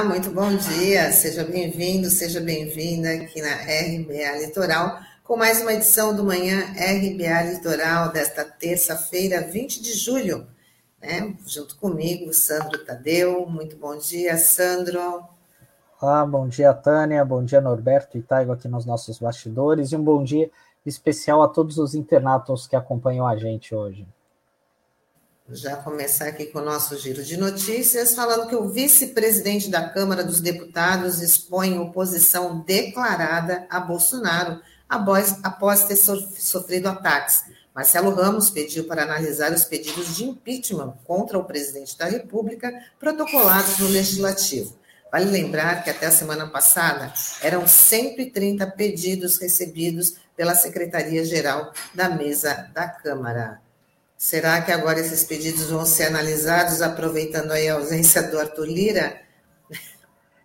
Olá, muito bom dia. Seja bem-vindo, seja bem-vinda aqui na RBA Litoral com mais uma edição do Manhã RBA Litoral desta terça-feira, 20 de julho. Né? Junto comigo, Sandro Tadeu. Muito bom dia, Sandro. Olá, bom dia, Tânia. Bom dia, Norberto e Taigo aqui nos nossos bastidores. E um bom dia especial a todos os internatos que acompanham a gente hoje já começar aqui com o nosso giro de notícias, falando que o vice-presidente da Câmara dos Deputados expõe oposição declarada a Bolsonaro após, após ter sofrido ataques. Marcelo Ramos pediu para analisar os pedidos de impeachment contra o presidente da República protocolados no Legislativo. Vale lembrar que até a semana passada eram 130 pedidos recebidos pela Secretaria-Geral da Mesa da Câmara. Será que agora esses pedidos vão ser analisados, aproveitando aí a ausência do Arthur Lira?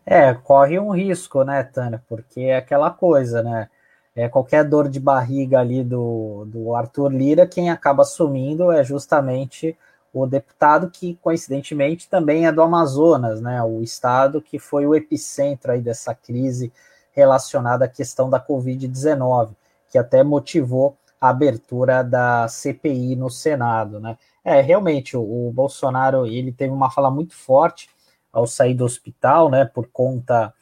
É, corre um risco, né, Tânia? Porque é aquela coisa, né? É, qualquer dor de barriga ali do, do Arthur Lira, quem acaba assumindo é justamente o deputado que, coincidentemente, também é do Amazonas, né? O estado que foi o epicentro aí dessa crise relacionada à questão da Covid-19, que até motivou a abertura da CPI no Senado, né? É, realmente, o, o Bolsonaro, ele teve uma fala muito forte ao sair do hospital, né, por conta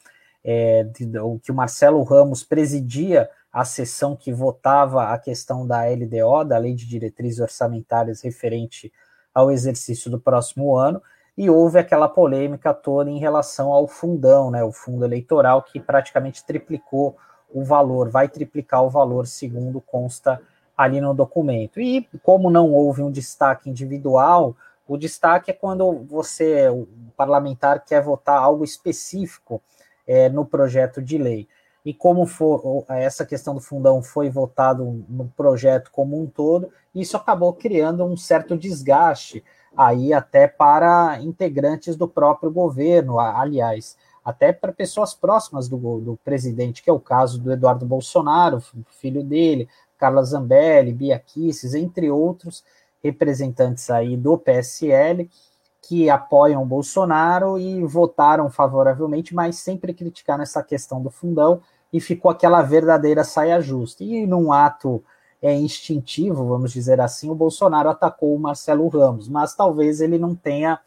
é, de, de, que o Marcelo Ramos presidia a sessão que votava a questão da LDO, da Lei de Diretrizes Orçamentárias referente ao exercício do próximo ano, e houve aquela polêmica toda em relação ao fundão, né, o fundo eleitoral, que praticamente triplicou o valor, vai triplicar o valor, segundo consta ali no documento. E como não houve um destaque individual, o destaque é quando você, o parlamentar, quer votar algo específico é, no projeto de lei. E como for, essa questão do fundão foi votado no projeto como um todo, isso acabou criando um certo desgaste aí até para integrantes do próprio governo, aliás, até para pessoas próximas do, do presidente, que é o caso do Eduardo Bolsonaro, filho dele, Carla Zambelli, Bia Kisses, entre outros representantes aí do PSL, que apoiam o Bolsonaro e votaram favoravelmente, mas sempre criticaram essa questão do fundão e ficou aquela verdadeira saia justa. E num ato é, instintivo, vamos dizer assim, o Bolsonaro atacou o Marcelo Ramos, mas talvez ele não tenha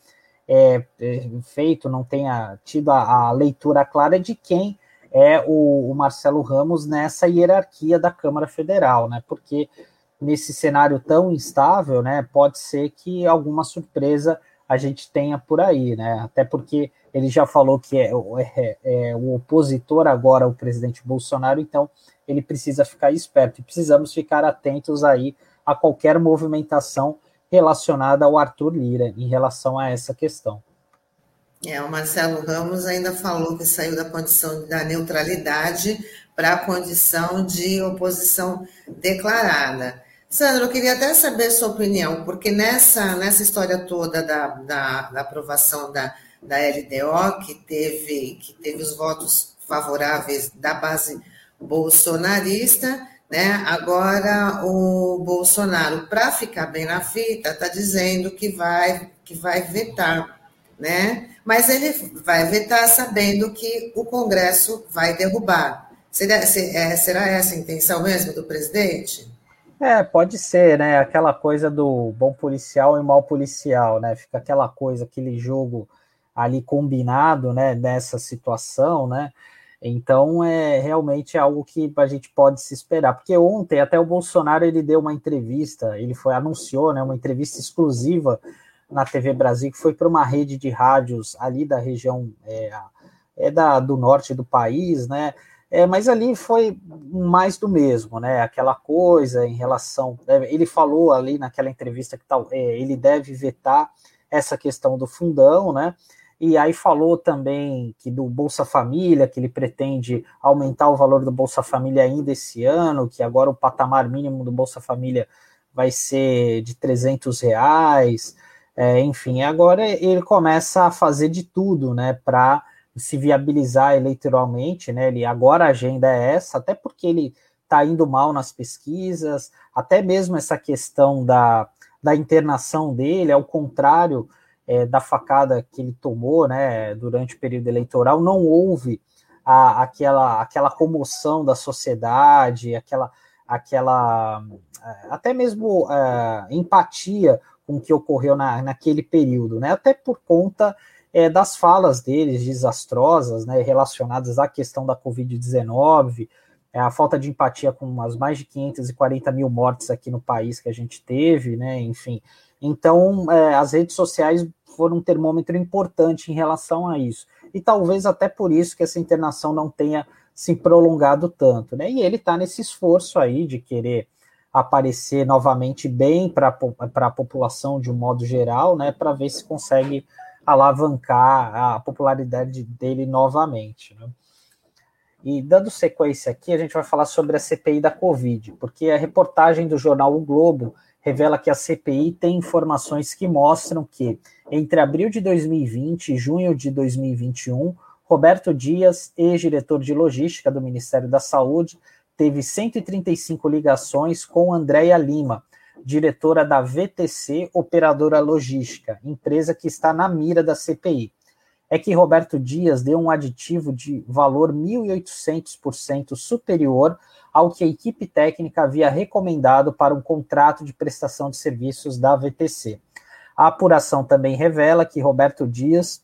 é, é, feito, não tenha tido a, a, leitura clara de quem é o, o, Marcelo Ramos nessa hierarquia da Câmara Federal, né? Porque nesse cenário tão instável, né, pode ser que alguma surpresa a gente tenha por aí, né? Até porque ele já falou que é, é, é o opositor agora ao presidente Bolsonaro, então ele precisa ficar esperto e precisamos ficar atentos aí a qualquer movimentação relacionada ao Arthur Lira em relação a essa questão. É, o Marcelo Ramos ainda falou que saiu da condição da neutralidade para a condição de oposição declarada. Sandro, eu queria até saber sua opinião, porque nessa, nessa história toda da, da, da aprovação da, da LDO, que teve, que teve os votos favoráveis da base bolsonarista, né? Agora o Bolsonaro, para ficar bem na fita, está dizendo que vai, que vai vetar, né? Mas ele vai vetar sabendo que o Congresso vai derrubar. Será, é, será essa a intenção mesmo do presidente? É, pode ser, né? Aquela coisa do bom policial e mal policial, né? Fica aquela coisa, aquele jogo ali combinado, né? Nessa situação, né? Então é realmente algo que a gente pode se esperar, porque ontem até o Bolsonaro ele deu uma entrevista, ele foi anunciou, né, uma entrevista exclusiva na TV Brasil que foi para uma rede de rádios ali da região é, é da, do norte do país, né? É, mas ali foi mais do mesmo, né? Aquela coisa em relação. É, ele falou ali naquela entrevista que tal, é, ele deve vetar essa questão do fundão, né? E aí falou também que do Bolsa Família, que ele pretende aumentar o valor do Bolsa Família ainda esse ano, que agora o patamar mínimo do Bolsa Família vai ser de 300 reais, é, enfim, agora ele começa a fazer de tudo, né, para se viabilizar eleitoralmente, né, ele, agora a agenda é essa, até porque ele está indo mal nas pesquisas, até mesmo essa questão da, da internação dele, ao contrário é, da facada que ele tomou né, durante o período eleitoral, não houve a, aquela, aquela comoção da sociedade, aquela, aquela é, até mesmo é, empatia com o que ocorreu na, naquele período, né? até por conta é, das falas deles desastrosas, né, relacionadas à questão da Covid-19, é, a falta de empatia com as mais de 540 mil mortes aqui no país que a gente teve, né, enfim. Então, é, as redes sociais foram um termômetro importante em relação a isso. E talvez até por isso que essa internação não tenha se prolongado tanto, né? E ele está nesse esforço aí de querer aparecer novamente bem para a população de um modo geral, né? Para ver se consegue alavancar a popularidade dele novamente. Né? E dando sequência aqui, a gente vai falar sobre a CPI da Covid, porque a reportagem do jornal O Globo revela que a CPI tem informações que mostram que, entre abril de 2020 e junho de 2021, Roberto Dias, ex-diretor de logística do Ministério da Saúde, teve 135 ligações com Andréia Lima, diretora da VTC Operadora Logística, empresa que está na mira da CPI. É que Roberto Dias deu um aditivo de valor 1.800% superior ao que a equipe técnica havia recomendado para um contrato de prestação de serviços da VTC. A apuração também revela que Roberto Dias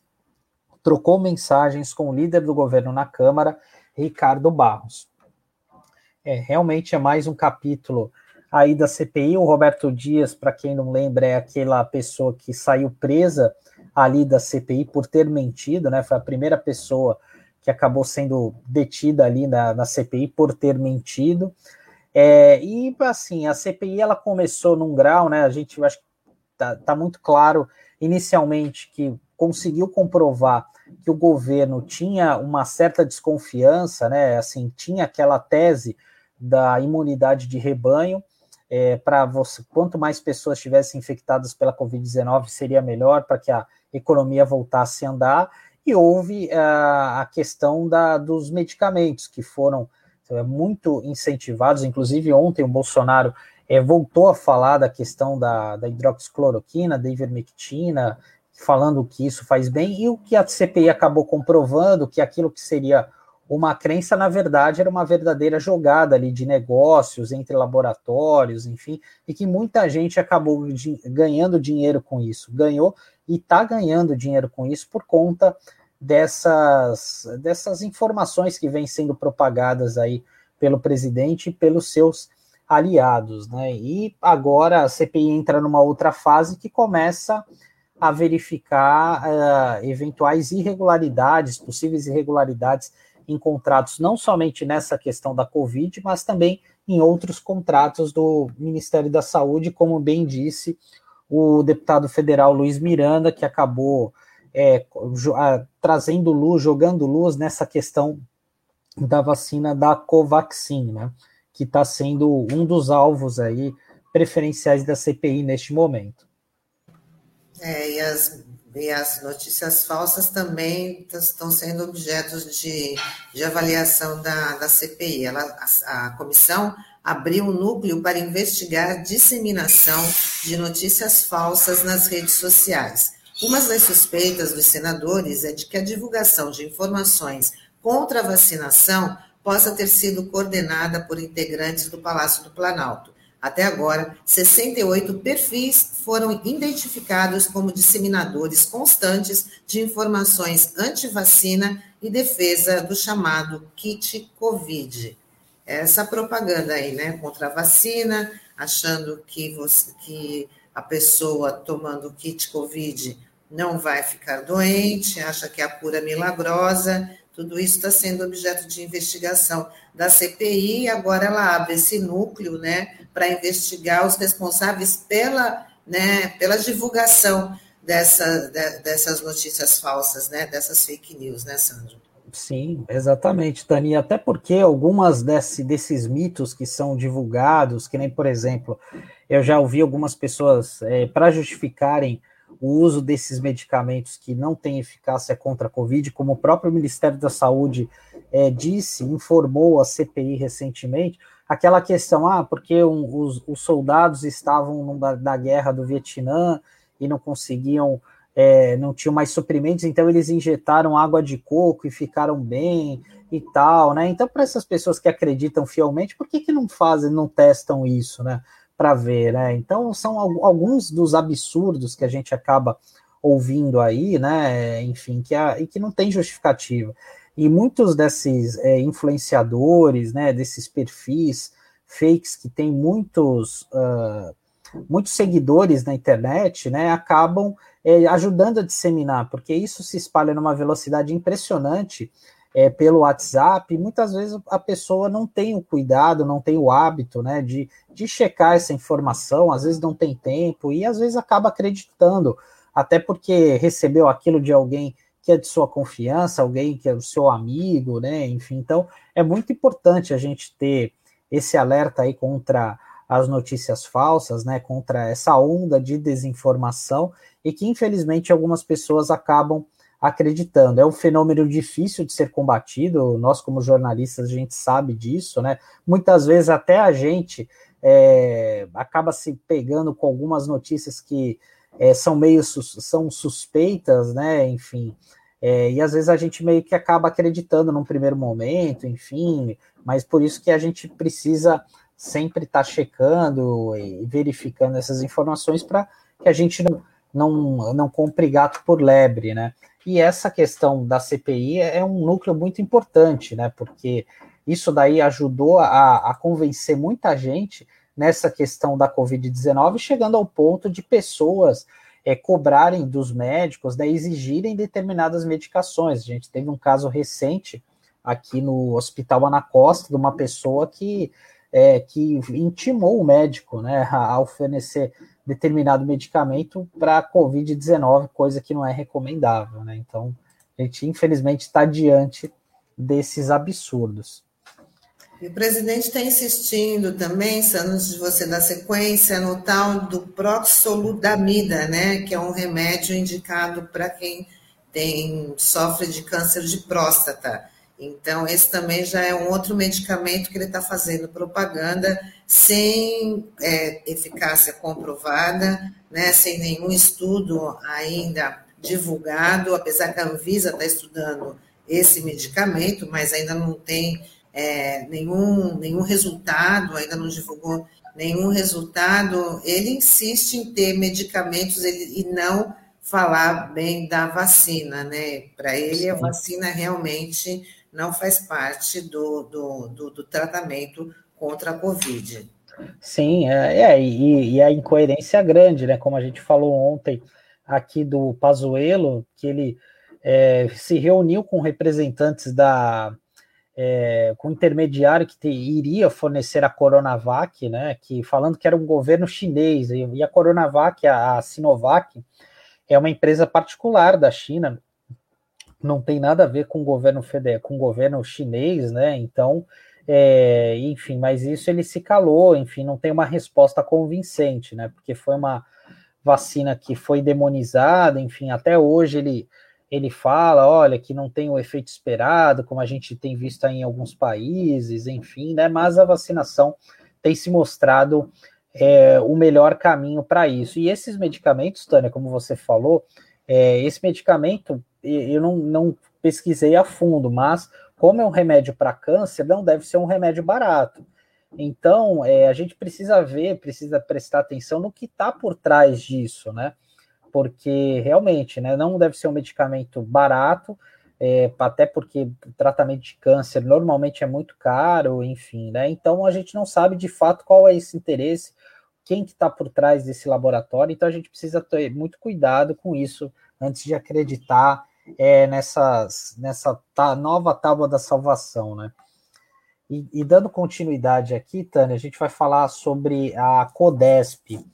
trocou mensagens com o líder do governo na Câmara, Ricardo Barros. É, realmente é mais um capítulo aí da CPI. O Roberto Dias, para quem não lembra, é aquela pessoa que saiu presa ali da CPI por ter mentido, né? Foi a primeira pessoa que acabou sendo detida ali na, na CPI por ter mentido. É, e assim, a CPI ela começou num grau, né? A gente acho que tá, tá muito claro inicialmente que conseguiu comprovar que o governo tinha uma certa desconfiança, né? Assim, tinha aquela tese da imunidade de rebanho, é, para você, quanto mais pessoas estivessem infectadas pela Covid-19, seria melhor para que a economia voltasse a andar. E houve uh, a questão da, dos medicamentos, que foram é, muito incentivados. Inclusive, ontem o Bolsonaro é, voltou a falar da questão da, da hidroxicloroquina, da ivermectina, falando que isso faz bem, e o que a CPI acabou comprovando, que aquilo que seria uma crença, na verdade, era uma verdadeira jogada ali de negócios entre laboratórios, enfim, e que muita gente acabou de, ganhando dinheiro com isso, ganhou e está ganhando dinheiro com isso por conta dessas, dessas informações que vêm sendo propagadas aí pelo presidente e pelos seus aliados, né? E agora a CPI entra numa outra fase que começa a verificar uh, eventuais irregularidades, possíveis irregularidades em contratos, não somente nessa questão da Covid, mas também em outros contratos do Ministério da Saúde, como bem disse o deputado federal Luiz Miranda, que acabou é, trazendo luz, jogando luz nessa questão da vacina da Covaxin, né, que está sendo um dos alvos aí preferenciais da CPI neste momento. É, e as e as notícias falsas também estão sendo objetos de, de avaliação da, da CPI. Ela, a, a comissão abriu um núcleo para investigar disseminação de notícias falsas nas redes sociais. Uma das suspeitas dos senadores é de que a divulgação de informações contra a vacinação possa ter sido coordenada por integrantes do Palácio do Planalto. Até agora, 68 perfis foram identificados como disseminadores constantes de informações anti-vacina e defesa do chamado kit Covid. Essa propaganda aí, né, contra a vacina, achando que, você, que a pessoa tomando kit Covid não vai ficar doente, acha que é a cura milagrosa, tudo isso está sendo objeto de investigação da CPI, e agora ela abre esse núcleo, né, para investigar os responsáveis pela, né, pela divulgação dessa, de, dessas notícias falsas, né, dessas fake news, né, Sandro? Sim, exatamente, Tani. Até porque algumas desse, desses mitos que são divulgados, que nem, por exemplo, eu já ouvi algumas pessoas, é, para justificarem o uso desses medicamentos que não têm eficácia contra a Covid, como o próprio Ministério da Saúde é, disse, informou a CPI recentemente, aquela questão, ah, porque um, os, os, soldados estavam na guerra do Vietnã e não conseguiam é, não tinham mais suprimentos, então eles injetaram água de coco e ficaram bem e tal, né? Então, para essas pessoas que acreditam fielmente, por que, que não fazem, não testam isso, né? Para ver, né? Então, são alguns dos absurdos que a gente acaba ouvindo aí, né? Enfim, que, a, e que não tem justificativa. E muitos desses é, influenciadores, né? Desses perfis fakes que tem muitos, uh, muitos seguidores na internet, né? Acabam é, ajudando a disseminar, porque isso se espalha numa velocidade impressionante é, pelo WhatsApp, muitas vezes a pessoa não tem o cuidado, não tem o hábito né, de, de checar essa informação, às vezes não tem tempo e às vezes acaba acreditando, até porque recebeu aquilo de alguém que é de sua confiança, alguém que é o seu amigo, né? Enfim, então é muito importante a gente ter esse alerta aí contra as notícias falsas, né? Contra essa onda de desinformação e que infelizmente algumas pessoas acabam acreditando. É um fenômeno difícil de ser combatido, nós, como jornalistas, a gente sabe disso, né? Muitas vezes até a gente é, acaba se pegando com algumas notícias que é, são meio são suspeitas, né? Enfim. É, e às vezes a gente meio que acaba acreditando num primeiro momento, enfim, mas por isso que a gente precisa sempre estar tá checando e verificando essas informações para que a gente não, não, não compre gato por lebre, né? E essa questão da CPI é um núcleo muito importante, né? Porque isso daí ajudou a, a convencer muita gente nessa questão da Covid-19, chegando ao ponto de pessoas é, cobrarem dos médicos, né, exigirem determinadas medicações. A gente teve um caso recente aqui no Hospital Anacosta de uma pessoa que, é, que intimou o médico né, a, fornecer determinado medicamento para a Covid-19, coisa que não é recomendável, né? Então, a gente infelizmente está diante desses absurdos. E o presidente está insistindo também, antes de você dar sequência, no tal do proxoludamida, né? Que é um remédio indicado para quem tem, sofre de câncer de próstata. Então, esse também já é um outro medicamento que ele está fazendo propaganda sem é, eficácia comprovada, né, sem nenhum estudo ainda divulgado, apesar que a Anvisa está estudando esse medicamento, mas ainda não tem é, nenhum, nenhum resultado, ainda não divulgou nenhum resultado. Ele insiste em ter medicamentos ele, e não falar bem da vacina, né? Para ele, a vacina realmente não faz parte do, do, do, do tratamento contra a Covid. Sim, é, é e, e, a incoerência é grande, né? Como a gente falou ontem aqui do Pazuello, que ele é, se reuniu com representantes da é, com intermediário que te, iria fornecer a Coronavac, né? Que falando que era um governo chinês e, e a Coronavac, a, a Sinovac, é uma empresa particular da China, não tem nada a ver com o governo federal, com o governo chinês, né? Então, é, enfim, mas isso ele se calou, enfim, não tem uma resposta convincente, né? Porque foi uma vacina que foi demonizada, enfim, até hoje ele ele fala, olha, que não tem o efeito esperado, como a gente tem visto em alguns países, enfim, né? Mas a vacinação tem se mostrado é, o melhor caminho para isso. E esses medicamentos, Tânia, como você falou, é, esse medicamento eu não, não pesquisei a fundo, mas como é um remédio para câncer, não deve ser um remédio barato. Então, é, a gente precisa ver, precisa prestar atenção no que está por trás disso, né? Porque realmente, né, não deve ser um medicamento barato, é, até porque o tratamento de câncer normalmente é muito caro, enfim, né? Então a gente não sabe de fato qual é esse interesse, quem que está por trás desse laboratório, então a gente precisa ter muito cuidado com isso antes de acreditar é, nessas, nessa tá, nova tábua da salvação, né? E, e, dando continuidade aqui, Tânia, a gente vai falar sobre a CODESP.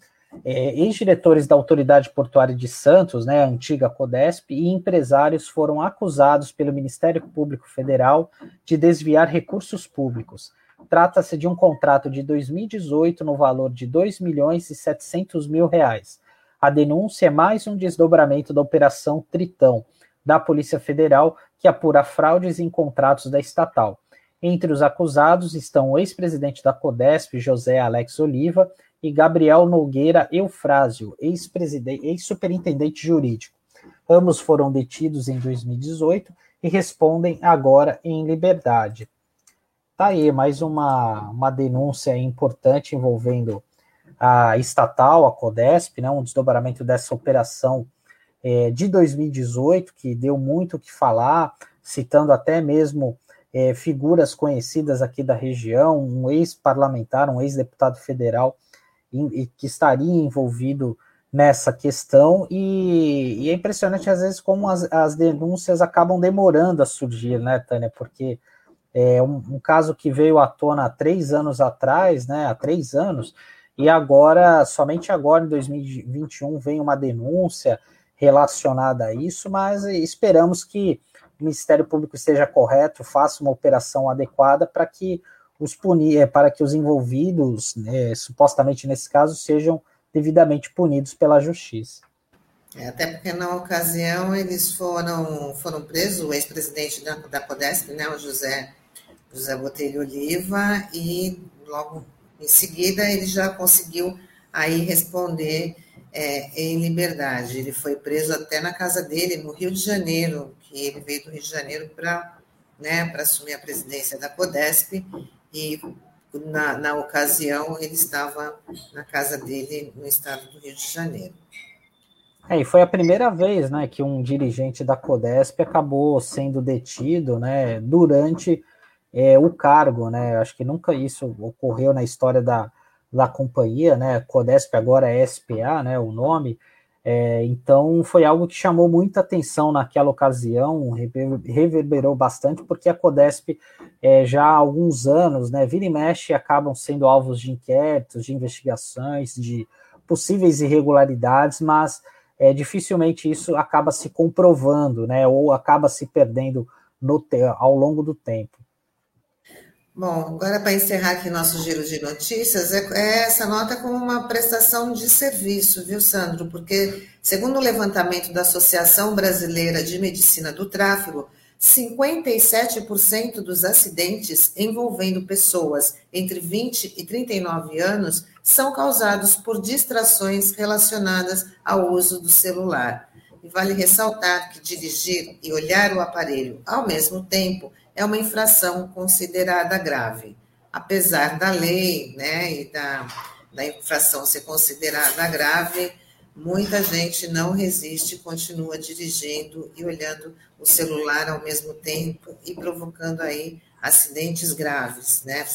É, Ex-diretores da Autoridade Portuária de Santos, né, a antiga CODESP, e empresários foram acusados pelo Ministério Público Federal de desviar recursos públicos. Trata-se de um contrato de 2018 no valor de 2 milhões e 700 mil reais. A denúncia é mais um desdobramento da Operação Tritão, da Polícia Federal que apura fraudes em contratos da estatal. Entre os acusados estão o ex-presidente da Codesp, José Alex Oliva, e Gabriel Nogueira Eufrásio, ex-superintendente jurídico. Ambos foram detidos em 2018 e respondem agora em liberdade. Tá aí mais uma, uma denúncia importante envolvendo a estatal, a Codesp, né, um desdobramento dessa operação é, de 2018, que deu muito o que falar, citando até mesmo é, figuras conhecidas aqui da região, um ex-parlamentar, um ex-deputado federal em, que estaria envolvido nessa questão, e, e, é impressionante às vezes como as, as, denúncias acabam demorando a surgir, né, Tânia, porque é um, um caso que veio à tona há três anos atrás, né, há três anos, e agora, somente agora, em 2021, vem uma denúncia relacionada a isso, mas esperamos que o Ministério Público esteja correto, faça uma operação adequada para que os punir, é, para que os envolvidos, né, supostamente nesse caso, sejam devidamente punidos pela justiça. É, até porque na ocasião eles foram, foram presos, o ex-presidente da, da Codesp, né, o José, José Botelho Oliva, e logo em seguida, ele já conseguiu aí responder é, em liberdade. Ele foi preso até na casa dele, no Rio de Janeiro, que ele veio do Rio de Janeiro para né, assumir a presidência da CODESP, e na, na ocasião ele estava na casa dele no estado do Rio de Janeiro. É, e foi a primeira vez né, que um dirigente da CODESP acabou sendo detido né, durante é, o cargo, né? Acho que nunca isso ocorreu na história da, da companhia, né? Codesp agora é SPA, né? O nome. É, então foi algo que chamou muita atenção naquela ocasião, reverberou bastante, porque a Codesp é, já há alguns anos, né, vira e mexe, acabam sendo alvos de inquéritos, de investigações, de possíveis irregularidades, mas é, dificilmente isso acaba se comprovando, né, ou acaba se perdendo no, ao longo do tempo. Bom, agora para encerrar aqui nosso giro de notícias, é, é, essa nota como uma prestação de serviço, viu, Sandro? Porque, segundo o levantamento da Associação Brasileira de Medicina do Tráfego, 57% dos acidentes envolvendo pessoas entre 20 e 39 anos são causados por distrações relacionadas ao uso do celular. E vale ressaltar que dirigir e olhar o aparelho ao mesmo tempo é uma infração considerada grave. Apesar da lei né, e da, da infração ser considerada grave, muita gente não resiste, continua dirigindo e olhando o celular ao mesmo tempo e provocando aí acidentes graves, né?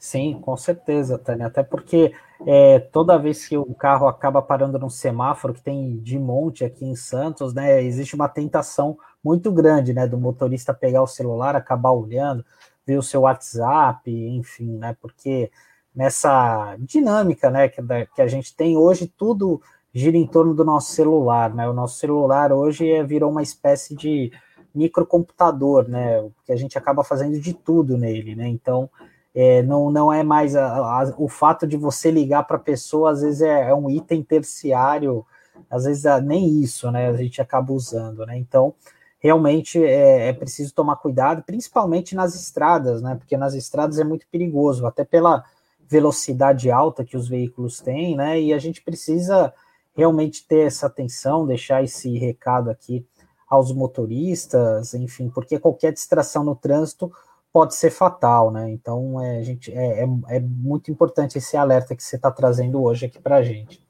Sim, com certeza, Tânia. Até porque é, toda vez que o carro acaba parando num semáforo, que tem de monte aqui em Santos, né, existe uma tentação muito grande, né, do motorista pegar o celular, acabar olhando, ver o seu WhatsApp, enfim, né, porque nessa dinâmica, né, que, que a gente tem hoje, tudo gira em torno do nosso celular, né, o nosso celular hoje é, virou uma espécie de microcomputador, né, que a gente acaba fazendo de tudo nele, né, então é, não, não é mais a, a, o fato de você ligar para a pessoa, às vezes é, é, um item terciário, às vezes é, nem isso, né? A gente acaba usando, né? Então, realmente é, é, preciso tomar cuidado, principalmente nas estradas, né? Porque nas estradas é muito perigoso, até pela velocidade alta que os veículos têm, né? E a gente precisa realmente ter essa atenção, deixar esse recado aqui aos motoristas, enfim, porque qualquer distração no trânsito pode ser fatal, né? Então, é, gente, é, é, é muito importante esse alerta que você está trazendo hoje aqui para a gente.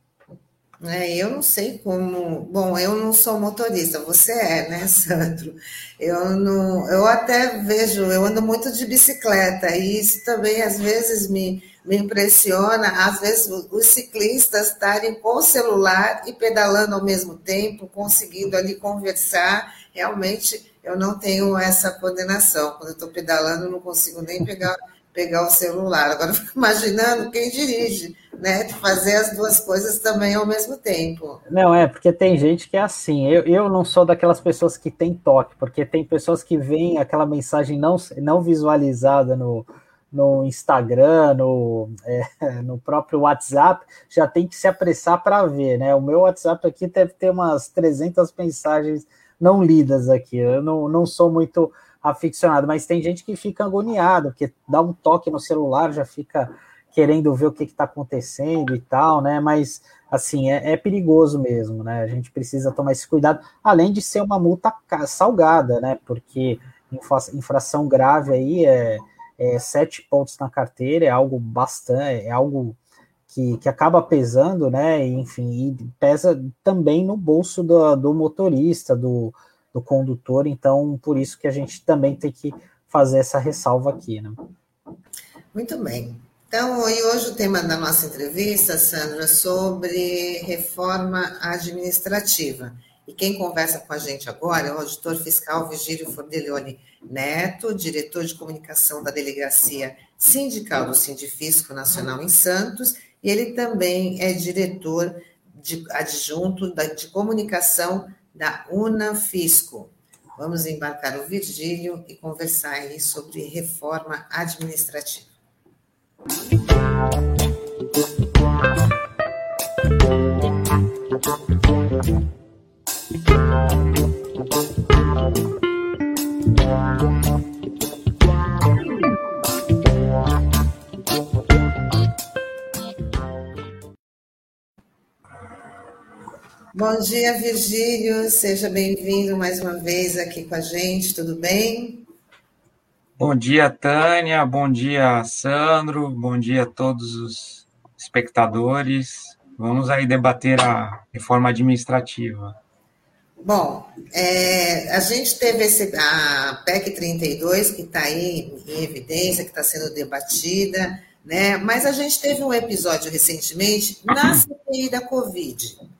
É, eu não sei como. Bom, eu não sou motorista, você é, né, Sandro? Eu não. Eu até vejo, eu ando muito de bicicleta, e isso também às vezes me, me impressiona, às vezes os ciclistas estarem com o celular e pedalando ao mesmo tempo, conseguindo ali conversar. Realmente eu não tenho essa coordenação. Quando eu estou pedalando, eu não consigo nem pegar pegar o celular. Agora, eu fico imaginando quem dirige, né? Fazer as duas coisas também ao mesmo tempo. Não, é, porque tem gente que é assim. Eu, eu não sou daquelas pessoas que tem toque, porque tem pessoas que veem aquela mensagem não, não visualizada no, no Instagram, no, é, no próprio WhatsApp, já tem que se apressar para ver, né? O meu WhatsApp aqui deve ter umas 300 mensagens não lidas aqui. Eu não, não sou muito aficionado, mas tem gente que fica agoniado, porque dá um toque no celular, já fica querendo ver o que está acontecendo e tal, né? Mas assim, é, é, perigoso mesmo, né? A gente precisa tomar esse cuidado, além de ser uma multa salgada, né? Porque infração grave aí é, é sete pontos na carteira, é algo bastante, é algo que, que acaba pesando, né? enfim, e pesa também no bolso do, do motorista, do, do condutor, então por isso que a gente também tem que fazer essa ressalva aqui, né? Muito bem. Então, hoje o tema da nossa entrevista, Sandra, é sobre reforma administrativa. E quem conversa com a gente agora é o auditor fiscal Vigílio Fordelione Neto, diretor de comunicação da Delegacia Sindical do Sindifisco Nacional em Santos, e ele também é diretor de, adjunto da, de comunicação da Unafisco. Vamos embarcar o Virgílio e conversar aí sobre reforma administrativa. Bom dia, Virgílio. Seja bem-vindo mais uma vez aqui com a gente. Tudo bem? Bom dia, Tânia. Bom dia, Sandro. Bom dia a todos os espectadores. Vamos aí debater a reforma administrativa. Bom, é, a gente teve esse, a PEC 32, que está aí em evidência, que está sendo debatida, né? mas a gente teve um episódio recentemente na CPI da Covid.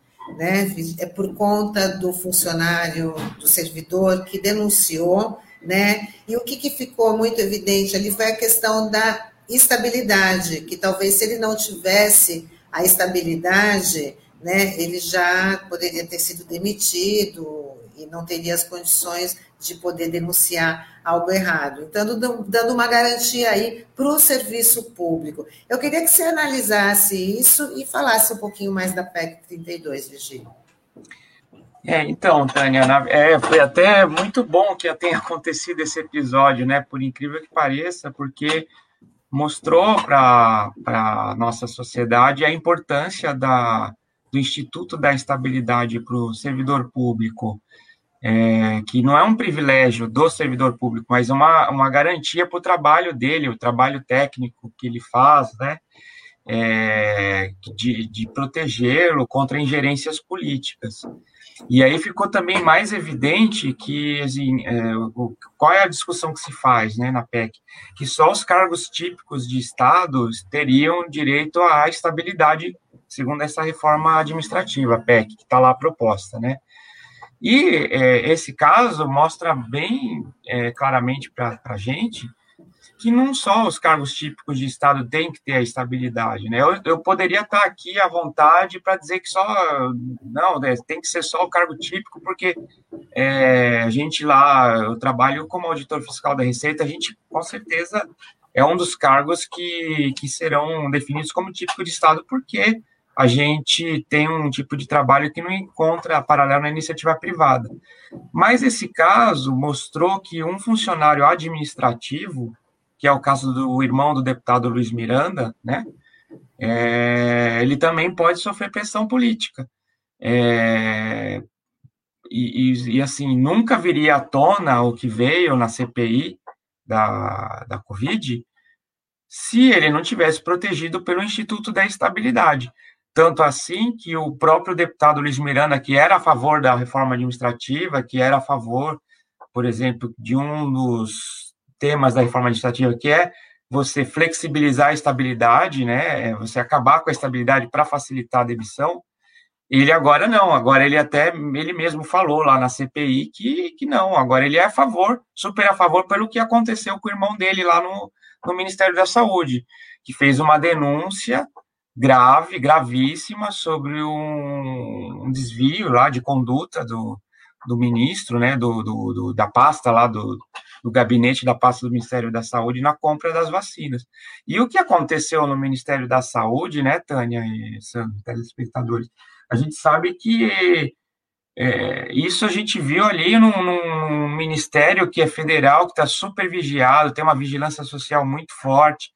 Né? É por conta do funcionário, do servidor que denunciou né? E o que, que ficou muito evidente ali foi a questão da estabilidade, que talvez se ele não tivesse a estabilidade, né, ele já poderia ter sido demitido e não teria as condições de poder denunciar algo errado. Então, dando uma garantia aí para o serviço público. Eu queria que você analisasse isso e falasse um pouquinho mais da PEC 32, Virgínia. É, então, Tânia, é, foi até muito bom que tenha acontecido esse episódio, né? Por incrível que pareça, porque mostrou para a nossa sociedade a importância da, do Instituto da Estabilidade para o servidor público, é, que não é um privilégio do servidor público, mas uma, uma garantia para o trabalho dele, o trabalho técnico que ele faz, né? É, de, de protegê-lo contra ingerências políticas. E aí ficou também mais evidente que, assim, é, o, qual é a discussão que se faz né, na PEC? Que só os cargos típicos de estados teriam direito à estabilidade, segundo essa reforma administrativa, a PEC, que está lá proposta, né? E é, esse caso mostra bem é, claramente para a gente que não só os cargos típicos de Estado têm que ter a estabilidade, né? Eu, eu poderia estar aqui à vontade para dizer que só não, né, tem que ser só o cargo típico, porque é, a gente lá, eu trabalho como auditor fiscal da Receita, a gente com certeza é um dos cargos que, que serão definidos como típico de Estado, porque a gente tem um tipo de trabalho que não encontra paralelo na iniciativa privada. Mas esse caso mostrou que um funcionário administrativo que é o caso do irmão do deputado Luiz Miranda, né? É, ele também pode sofrer pressão política. É, e, e, e, assim, nunca viria à tona o que veio na CPI da, da Covid se ele não tivesse protegido pelo Instituto da Estabilidade. Tanto assim que o próprio deputado Luiz Miranda, que era a favor da reforma administrativa, que era a favor, por exemplo, de um dos temas da reforma administrativa, que é você flexibilizar a estabilidade, né? É você acabar com a estabilidade para facilitar a demissão. Ele agora não, agora ele até ele mesmo falou lá na CPI que, que não, agora ele é a favor, super a favor pelo que aconteceu com o irmão dele lá no, no Ministério da Saúde, que fez uma denúncia grave, gravíssima, sobre um, um desvio lá de conduta do, do ministro, né, do, do, do da pasta lá do, do gabinete da pasta do Ministério da Saúde na compra das vacinas. E o que aconteceu no Ministério da Saúde, né, Tânia e Sandro, telespectadores, a gente sabe que é, isso a gente viu ali num, num, ministério que é federal, que está super vigiado, tem uma vigilância social muito forte.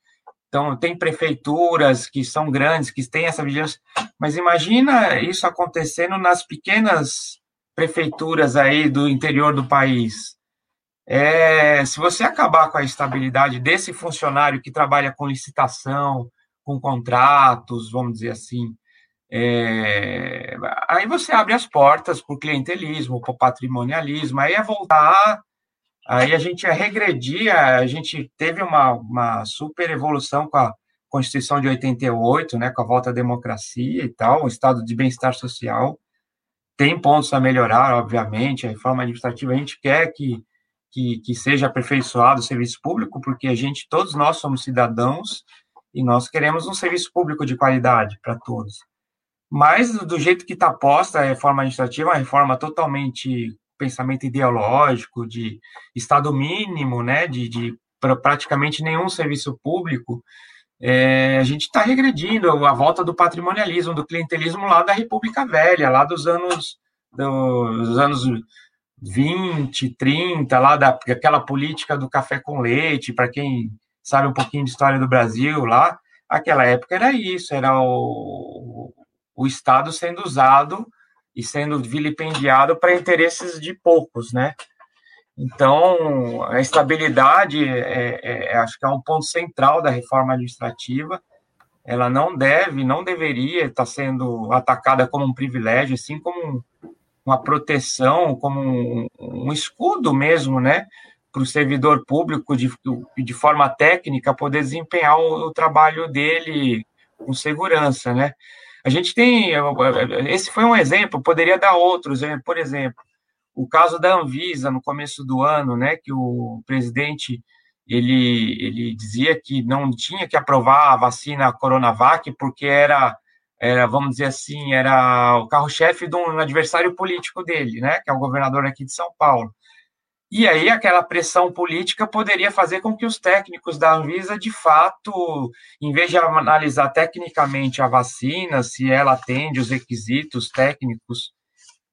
Então, tem prefeituras que são grandes, que têm essa vigilância, mas imagina isso acontecendo nas pequenas prefeituras aí do interior do país. É, se você acabar com a estabilidade desse funcionário que trabalha com licitação, com contratos, vamos dizer assim, é, aí você abre as portas para o clientelismo, para o patrimonialismo, aí é voltar Aí a gente ia regredir, a gente teve uma, uma super evolução com a Constituição de 88, né, com a volta à democracia e tal, o estado de bem-estar social. Tem pontos a melhorar, obviamente, a reforma administrativa, a gente quer que, que, que seja aperfeiçoado o serviço público, porque a gente, todos nós somos cidadãos e nós queremos um serviço público de qualidade para todos. Mas, do jeito que está posta a reforma administrativa, uma reforma totalmente pensamento ideológico, de Estado mínimo, né, de, de praticamente nenhum serviço público, é, a gente está regredindo a volta do patrimonialismo, do clientelismo lá da República Velha, lá dos anos dos anos 20, 30, lá daquela política do café com leite, para quem sabe um pouquinho de história do Brasil lá, aquela época era isso, era o, o Estado sendo usado e sendo vilipendiado para interesses de poucos, né? Então, a estabilidade, é, é, é, acho que é um ponto central da reforma administrativa. Ela não deve, não deveria estar sendo atacada como um privilégio, assim como uma proteção, como um, um escudo mesmo, né? Para o servidor público, de, de forma técnica, poder desempenhar o, o trabalho dele com segurança, né? A gente tem, esse foi um exemplo, poderia dar outros, né? por exemplo, o caso da Anvisa no começo do ano, né, que o presidente ele, ele dizia que não tinha que aprovar a vacina Coronavac porque era, era vamos dizer assim, era o carro-chefe de um adversário político dele, né, que é o governador aqui de São Paulo. E aí aquela pressão política poderia fazer com que os técnicos da Anvisa, de fato, em vez de analisar tecnicamente a vacina, se ela atende os requisitos técnicos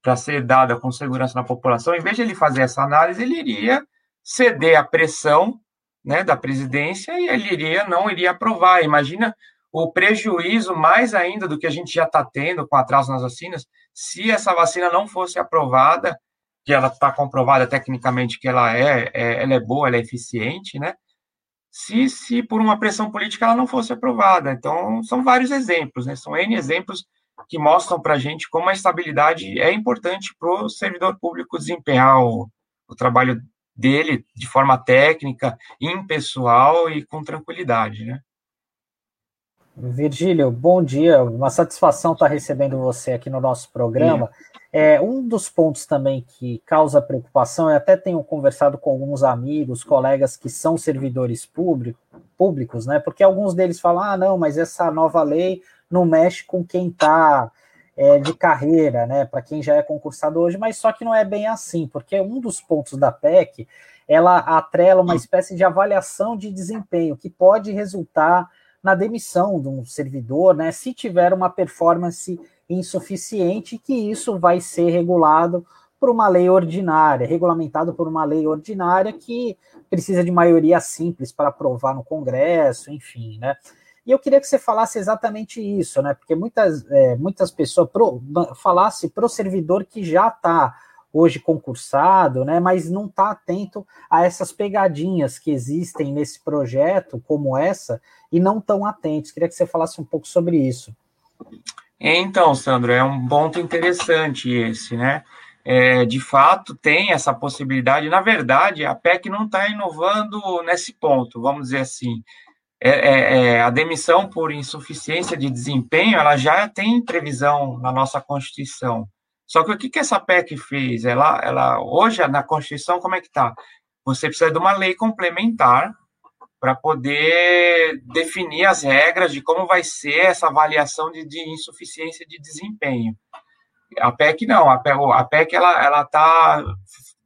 para ser dada com segurança na população, em vez de ele fazer essa análise, ele iria ceder à pressão né, da presidência e ele iria não iria aprovar. Imagina o prejuízo mais ainda do que a gente já está tendo com atraso nas vacinas, se essa vacina não fosse aprovada que ela está comprovada tecnicamente que ela é, é, ela é boa, ela é eficiente, né? Se, se por uma pressão política ela não fosse aprovada. Então, são vários exemplos, né? São N exemplos que mostram para a gente como a estabilidade é importante para o servidor público desempenhar o, o trabalho dele de forma técnica, impessoal e com tranquilidade, né? Virgílio, bom dia. Uma satisfação estar recebendo você aqui no nosso programa. É, um dos pontos também que causa preocupação, eu até tenho conversado com alguns amigos, colegas que são servidores público, públicos, né? Porque alguns deles falam: ah, não, mas essa nova lei não mexe com quem está é, de carreira, né? Para quem já é concursado hoje, mas só que não é bem assim, porque um dos pontos da PEC ela atrela uma espécie de avaliação de desempenho que pode resultar na demissão de um servidor, né? Se tiver uma performance insuficiente, que isso vai ser regulado por uma lei ordinária, regulamentado por uma lei ordinária que precisa de maioria simples para aprovar no Congresso, enfim, né? E eu queria que você falasse exatamente isso, né? Porque muitas, é, muitas pessoas pro, falasse para o servidor que já está hoje concursado, né? Mas não está atento a essas pegadinhas que existem nesse projeto, como essa, e não tão atentos. Queria que você falasse um pouco sobre isso. Então, Sandro, é um ponto interessante esse, né? É, de fato, tem essa possibilidade. Na verdade, a PEC não está inovando nesse ponto, vamos dizer assim. É, é, é, a demissão por insuficiência de desempenho, ela já tem previsão na nossa Constituição. Só que o que, que essa PEC fez? Ela, ela, hoje, na Constituição, como é que está? Você precisa de uma lei complementar para poder definir as regras de como vai ser essa avaliação de, de insuficiência de desempenho. A PEC não, a PEC, a PEC ela está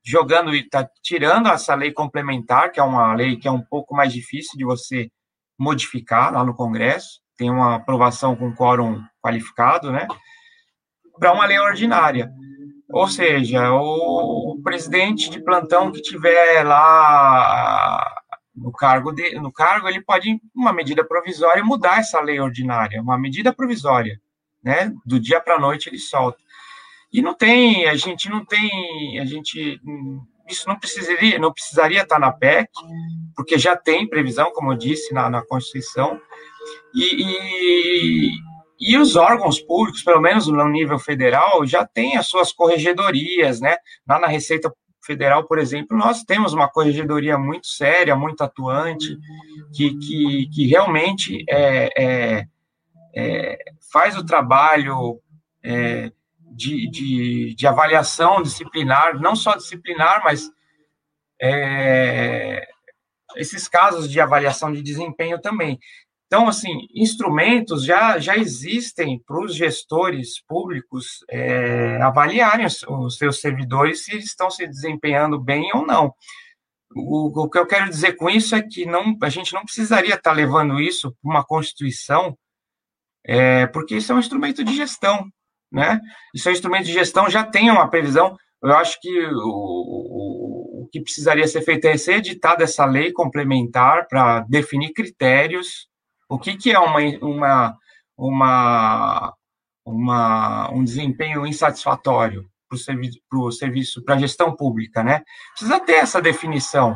jogando, está tirando essa lei complementar, que é uma lei que é um pouco mais difícil de você modificar lá no Congresso, tem uma aprovação com quórum qualificado, né? Para uma lei ordinária. Ou seja, o, presidente de plantão que tiver lá no cargo, de, no cargo ele pode, uma medida provisória, mudar essa lei ordinária, uma medida provisória, né? Do dia para a noite ele solta. E não tem, a gente não tem, a gente isso não precisaria, não precisaria estar na PEC, porque já tem previsão, como eu disse, na, na Constituição, e, e, e, os órgãos públicos, pelo menos no nível federal, já têm as suas corregedorias, né? Lá na Receita Federal, por exemplo, nós temos uma corregedoria muito séria, muito atuante, que, que, que realmente é, é, é faz o trabalho é, de, de, de avaliação disciplinar, não só disciplinar, mas é, esses casos de avaliação de desempenho também. Então, assim, instrumentos já, já existem para os gestores públicos é, avaliarem os, os, seus servidores se estão se desempenhando bem ou não. O, o, que eu quero dizer com isso é que não, a gente não precisaria estar levando isso para uma Constituição, é, porque isso é um instrumento de gestão né? E seu instrumento de gestão já tem uma previsão. Eu acho que o, o, que precisaria ser feito é ser editado essa lei complementar para definir critérios. O que, que é uma, uma, uma, uma, um desempenho insatisfatório para o serviço, para a gestão pública, né? Precisa ter essa definição.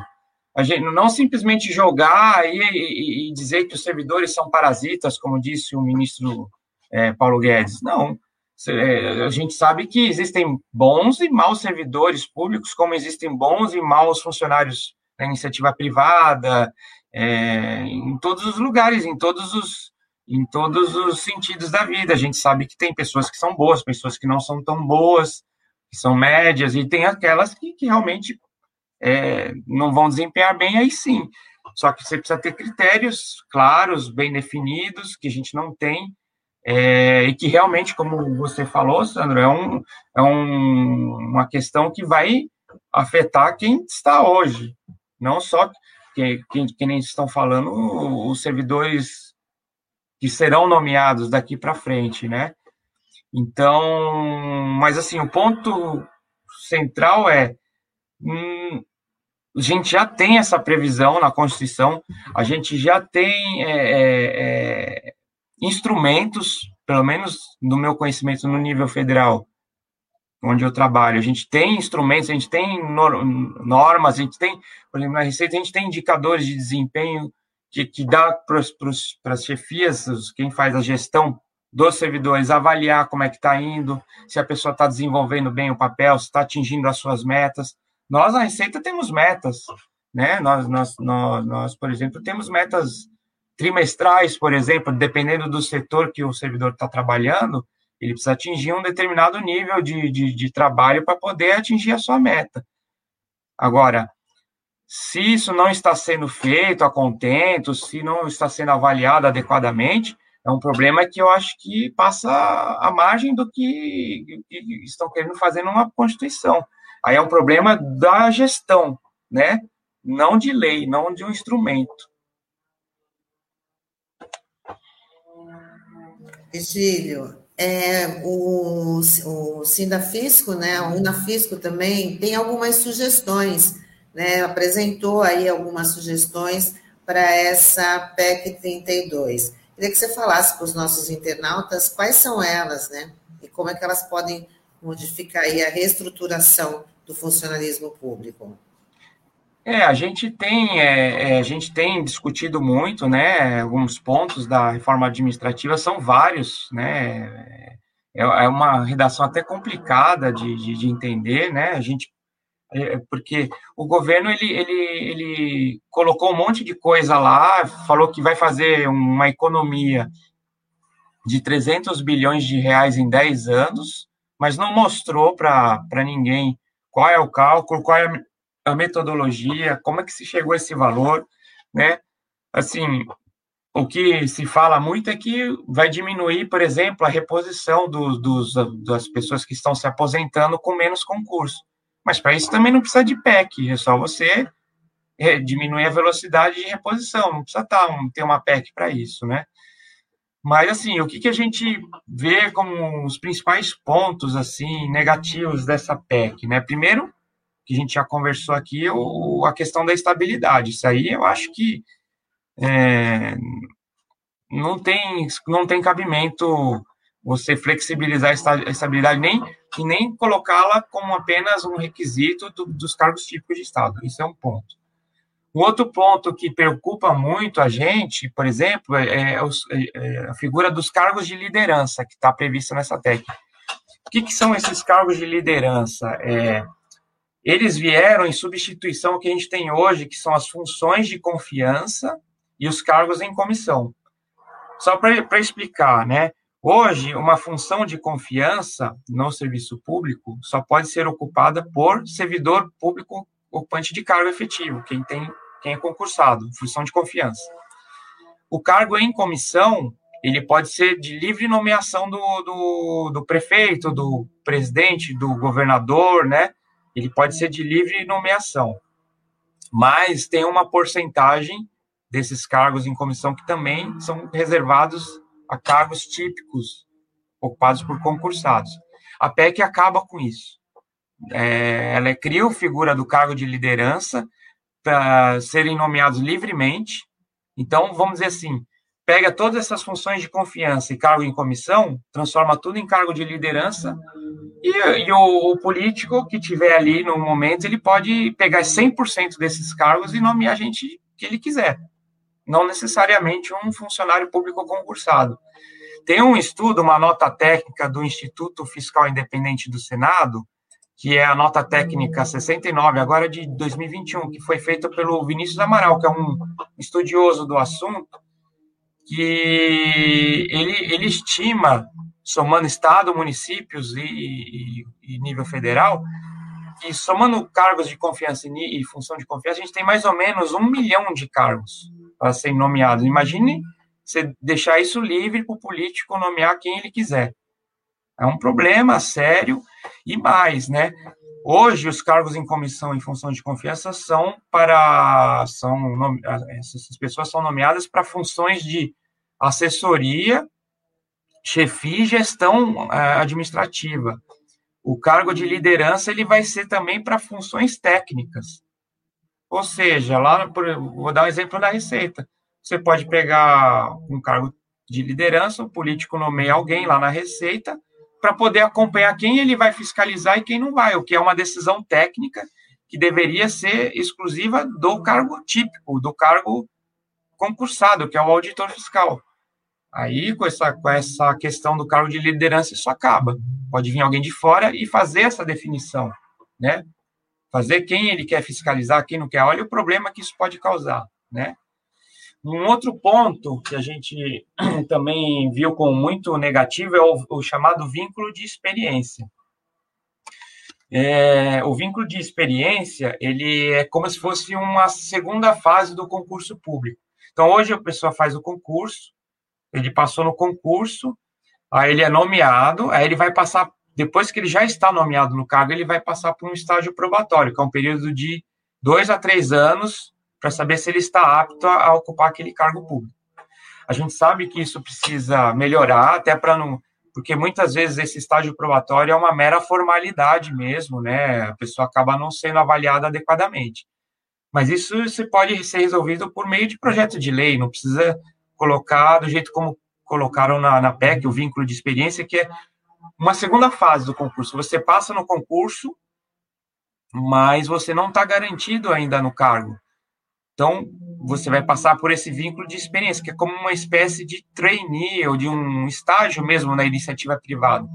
A gente não simplesmente jogar e, e, e dizer que os servidores são parasitas, como disse o ministro é, Paulo Guedes. Não, é, a gente sabe que existem bons e maus servidores públicos, como existem bons e maus funcionários da iniciativa privada, é, em todos os lugares, em todos os, em todos os sentidos da vida. A gente sabe que tem pessoas que são boas, pessoas que não são tão boas, que são médias, e tem aquelas que, que realmente é, não vão desempenhar bem, aí sim. Só que você precisa ter critérios claros, bem definidos, que a gente não tem, é, e que realmente, como você falou, Sandro, é, um, é um, uma questão que vai afetar quem está hoje, não só que, que, que nem estão falando os servidores que serão nomeados daqui para frente, né? Então, mas assim, o ponto central é hum, a gente já tem essa previsão na Constituição, a gente já tem é, é, é instrumentos, pelo menos no meu conhecimento no nível federal, onde eu trabalho, a gente tem instrumentos, a gente tem normas, a gente tem, por exemplo, na Receita, a gente tem indicadores de desempenho que, que dá para as chefias, quem faz a gestão dos servidores, avaliar como é que está indo, se a pessoa está desenvolvendo bem o papel, se está atingindo as suas metas. Nós, na Receita, temos metas, né? Nós, nós, nós, nós por exemplo, temos metas trimestrais, por exemplo, dependendo do setor que o servidor está trabalhando, ele precisa atingir um determinado nível de, de, de trabalho para poder atingir a sua meta. Agora, se isso não está sendo feito a contento, se não está sendo avaliado adequadamente, é um problema que eu acho que passa a margem do que, que estão querendo fazer numa Constituição. Aí é um problema da gestão, né? Não de lei, não de um instrumento. Virgílio, é, o, o Sindafisco, né, o Unafisco também, tem algumas sugestões, né, apresentou aí algumas sugestões para essa PEC 32. Queria que você falasse para os nossos internautas quais são elas, né, e como é que elas podem modificar aí a reestruturação do funcionalismo público. É, a gente tem, é, é, a gente tem discutido muito, né? Alguns pontos da reforma administrativa são vários, né? É, é uma redação até complicada de, de, de entender, né? A gente é, porque o governo ele, ele, ele colocou um monte de coisa lá, falou que vai fazer uma economia de 300 bilhões de reais em 10 anos, mas não mostrou para ninguém qual é o cálculo, qual é a metodologia, como é que se chegou a esse valor, né? Assim, o que se fala muito é que vai diminuir, por exemplo, a reposição dos, dos, das pessoas que estão se aposentando com menos concurso. Mas para isso também não precisa de PEC, é só você é, diminuir a velocidade de reposição, não precisa tá, ter uma PEC para isso, né? Mas, assim, o que, que a gente vê como os principais pontos, assim, negativos dessa PEC, né? Primeiro, que a gente já conversou aqui, o, a questão da estabilidade. Isso aí eu acho que é, não, tem, não tem cabimento você flexibilizar a estabilidade nem, e nem colocá-la como apenas um requisito do, dos cargos típicos de Estado. Isso é um ponto. Um outro ponto que preocupa muito a gente, por exemplo, é, é, é a figura dos cargos de liderança que está prevista nessa técnica. O que, que, são esses cargos de liderança? É, eles vieram em substituição ao que a gente tem hoje, que são as funções de confiança e os cargos em comissão. Só para explicar, né? Hoje, uma função de confiança no serviço público só pode ser ocupada por servidor público ocupante de cargo efetivo, quem tem quem é concursado, função de confiança. O cargo em comissão, ele pode ser de livre nomeação do, do, do prefeito, do presidente, do governador, né? Ele pode ser de livre nomeação. Mas tem uma porcentagem desses cargos em comissão que também são reservados a cargos típicos ocupados por concursados. A PEC acaba com isso. É, ela cria a figura do cargo de liderança para serem nomeados livremente. Então, vamos dizer assim, pega todas essas funções de confiança e cargo em comissão, transforma tudo em cargo de liderança, e, e o, o, político que tiver ali no momento, ele pode pegar 100% desses cargos e nomear a gente que ele quiser, não necessariamente um funcionário público concursado. Tem um estudo, uma nota técnica do Instituto Fiscal Independente do Senado, que é a nota técnica 69, agora de 2021, que foi feita pelo Vinícius Amaral, que é um estudioso do assunto, que ele, ele estima, somando Estado, municípios e, e, e nível federal, que somando cargos de confiança e, e função de confiança, a gente tem mais ou menos um milhão de cargos para serem nomeados. Imagine você deixar isso livre para o político nomear quem ele quiser. É um problema sério e mais, né? Hoje, os cargos em comissão em função de confiança são para. São, essas pessoas são nomeadas para funções de assessoria, chefia e gestão é, administrativa. O cargo de liderança ele vai ser também para funções técnicas. Ou seja, lá, vou dar um exemplo da Receita. Você pode pegar um cargo de liderança, o político nomeia alguém lá na Receita, para poder acompanhar quem ele vai fiscalizar e quem não vai, o que é uma decisão técnica que deveria ser exclusiva do cargo típico, do cargo concursado, que é o auditor fiscal. Aí, com essa, com essa questão do cargo de liderança, isso acaba. Pode vir alguém de fora e fazer essa definição, né? Fazer quem ele quer fiscalizar, quem não quer. Olha o problema que isso pode causar, né? Um outro ponto que a gente também viu como muito negativo é o, o chamado vínculo de experiência. É, o vínculo de experiência ele é como se fosse uma segunda fase do concurso público. Então, hoje a pessoa faz o concurso, ele passou no concurso, aí ele é nomeado, aí ele vai passar, depois que ele já está nomeado no cargo, ele vai passar por um estágio probatório, que é um período de dois a três anos, para saber se ele está apto a, a, ocupar aquele cargo público. A gente sabe que isso precisa melhorar, até para não. Porque muitas vezes esse estágio probatório é uma mera formalidade mesmo, né? A pessoa acaba não sendo avaliada adequadamente. Mas isso se pode ser resolvido por meio de projeto de lei, não precisa colocar do jeito como colocaram na, na PEC, o vínculo de experiência, que é uma segunda fase do concurso. Você passa no concurso, mas você não está garantido ainda no cargo. Então, você vai passar por esse vínculo de experiência, que é como uma espécie de trainee ou de um estágio mesmo na iniciativa privada.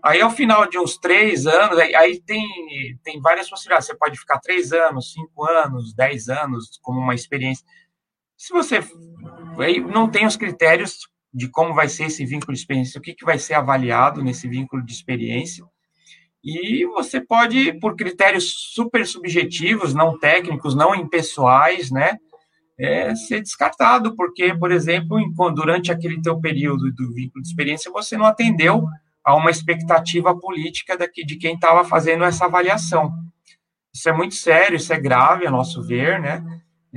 Aí, ao final de uns três anos, aí, aí tem, tem várias possibilidades. Você pode ficar três anos, cinco anos, dez anos, como uma experiência. Se você não tem os critérios de como vai ser esse vínculo de experiência, o que, que vai ser avaliado nesse vínculo de experiência, e você pode, por critérios super subjetivos, não técnicos, não impessoais, né, é, ser descartado, porque, por exemplo, durante aquele teu período do vínculo de experiência, você não atendeu a uma expectativa política daqui, de quem estava fazendo essa avaliação. Isso é muito sério, isso é grave, a nosso ver, né?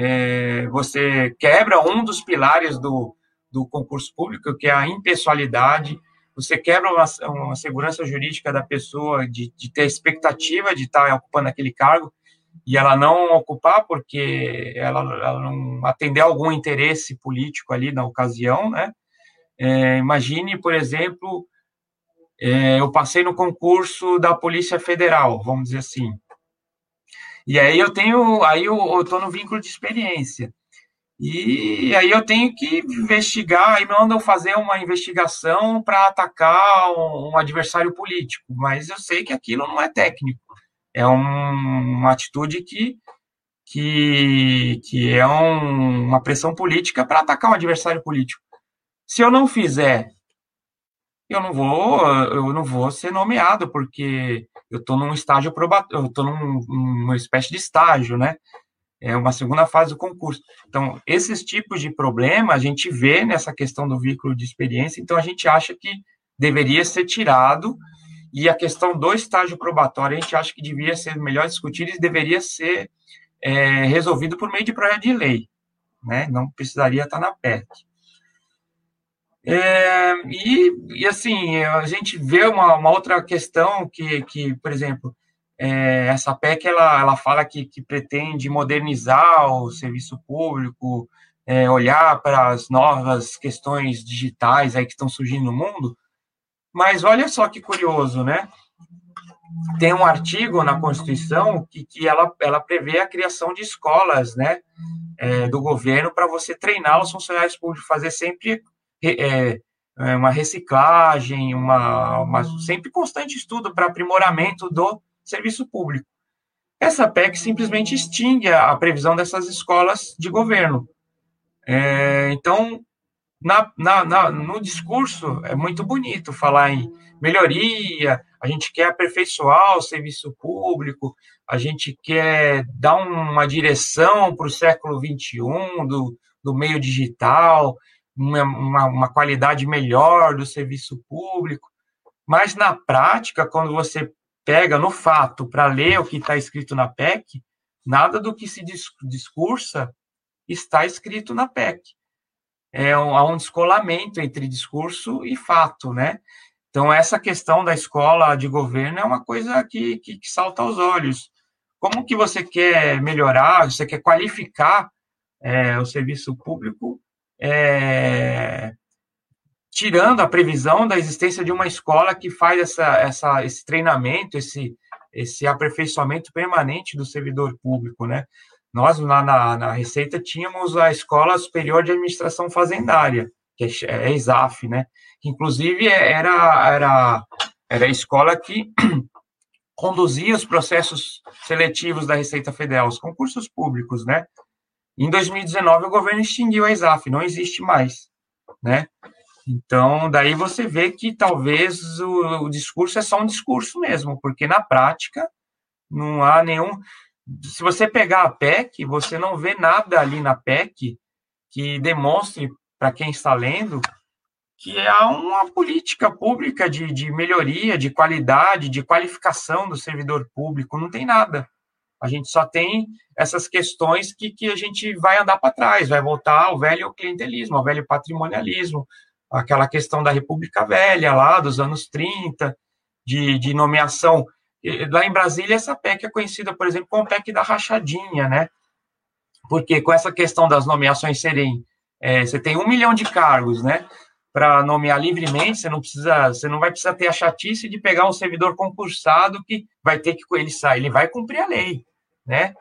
É, você quebra um dos pilares do, do concurso público, que é a impessoalidade, você quebra uma, uma segurança jurídica da pessoa de, de ter expectativa de estar ocupando aquele cargo e ela não ocupar porque ela, ela não atender algum interesse político ali na ocasião, né? É, imagine, por exemplo, é, eu passei no concurso da Polícia Federal, vamos dizer assim. E aí eu tenho, aí eu estou no vínculo de experiência. E aí eu tenho que investigar, aí mandam fazer uma investigação para atacar um, um, adversário político, mas eu sei que aquilo não é técnico, é um, uma atitude que, que, que é um, uma pressão política para atacar um adversário político. Se eu não fizer eu não vou, eu não vou ser nomeado, porque eu estou num estágio probatório, eu estou num, numa espécie de estágio, né? É uma segunda fase do concurso. Então, esses tipos de problema a gente vê nessa questão do vínculo de experiência, então a gente acha que deveria ser tirado, e a questão do estágio probatório a gente acha que devia ser melhor discutido e deveria ser é, resolvido por meio de projeto de lei, né? Não precisaria estar na PEC. É, e, e, assim, a gente vê uma, uma, outra questão que, que por exemplo, é, essa PEC ela, ela fala que, que pretende modernizar o serviço público, é, olhar para as novas questões digitais aí que estão surgindo no mundo, mas olha só que curioso, né? Tem um artigo na Constituição que, que ela, ela prevê a criação de escolas, né, é, do governo para você treinar os funcionários públicos, fazer sempre é, é, uma reciclagem, uma, uma, sempre constante estudo para aprimoramento do serviço público. Essa PEC simplesmente extingue a, a previsão dessas escolas de governo. É, então, na, na, na, no discurso, é muito bonito falar em melhoria, a gente quer aperfeiçoar o serviço público, a gente quer dar uma direção para o século XXI do, do meio digital, uma, uma, uma qualidade melhor do serviço público, mas na prática, quando você pega no fato para ler o que está escrito na PEC, nada do que se discursa está escrito na PEC. É um, há um descolamento entre discurso e fato, né? Então, essa questão da escola de governo é uma coisa que, que, que salta aos olhos. Como que você quer melhorar, você quer qualificar é, o serviço público é, tirando a previsão da existência de uma escola que faz essa, essa, esse treinamento, esse, esse aperfeiçoamento permanente do servidor público, né? Nós, lá na, na Receita, tínhamos a Escola Superior de Administração Fazendária, que é, é ESAF, né? Que, inclusive, era, era, era a escola que conduzia os processos seletivos da Receita Federal, os concursos públicos, né? Em 2019, o governo extinguiu a ESAF, não existe mais, né? Então, daí você vê que talvez o, o, discurso é só um discurso mesmo, porque na prática não há nenhum. Se você pegar a PEC, você não vê nada ali na PEC que demonstre para quem está lendo que há uma política pública de, de melhoria, de qualidade, de qualificação do servidor público, não tem nada. A gente só tem essas questões que, que a gente vai andar para trás, vai voltar ao velho clientelismo, ao velho patrimonialismo, aquela questão da República Velha, lá dos anos 30, de, de nomeação. Lá em Brasília, essa PEC é conhecida, por exemplo, como PEC da rachadinha, né? Porque com essa questão das nomeações serem. É, você tem um milhão de cargos, né? Para nomear livremente, você não precisa, você não vai precisar ter a chatice de pegar um servidor concursado que vai ter que ele sair, ele vai cumprir a lei né?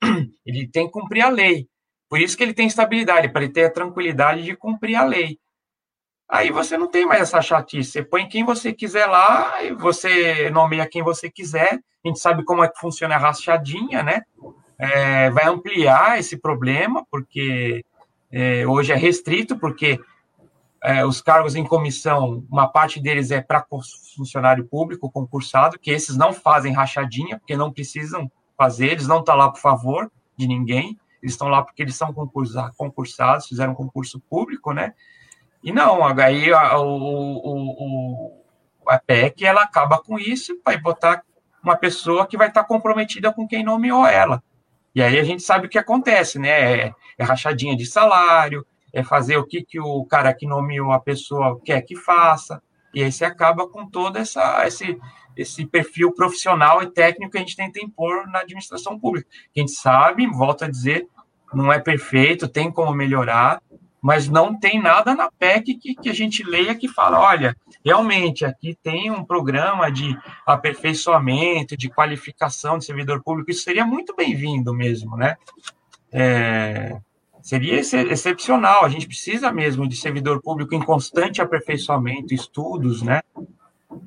Ele tem que cumprir a lei. Por isso que ele tem estabilidade, para ele ter a tranquilidade de cumprir a lei. Aí você não tem mais essa chatice. Você põe quem você quiser lá, e você nomeia quem você quiser. A gente sabe como é que funciona a rachadinha, né? É, vai ampliar esse problema, porque é, hoje é restrito, porque é, os cargos em comissão, uma parte deles é para funcionário público concursado, que esses não fazem rachadinha, porque não precisam fazer, eles não estão tá lá por favor de ninguém, eles estão lá porque eles são concursados, fizeram um concurso público, né? E não, aí a, o, o, a PEC ela acaba com isso vai botar uma pessoa que vai estar tá comprometida com quem nomeou ela. E aí a gente sabe o que acontece, né? É, é rachadinha de salário, é fazer o que, que o cara que nomeou a pessoa quer que faça. E aí você acaba com todo essa, esse, esse perfil profissional e técnico que a gente tenta impor na administração pública. A gente sabe, volto a dizer, não é perfeito, tem como melhorar, mas não tem nada na PEC que, que a gente leia que fala, olha, realmente aqui tem um programa de aperfeiçoamento, de qualificação de servidor público, isso seria muito bem-vindo mesmo, né? É, seria ex excepcional, a gente precisa mesmo de servidor público em constante aperfeiçoamento, estudos, né?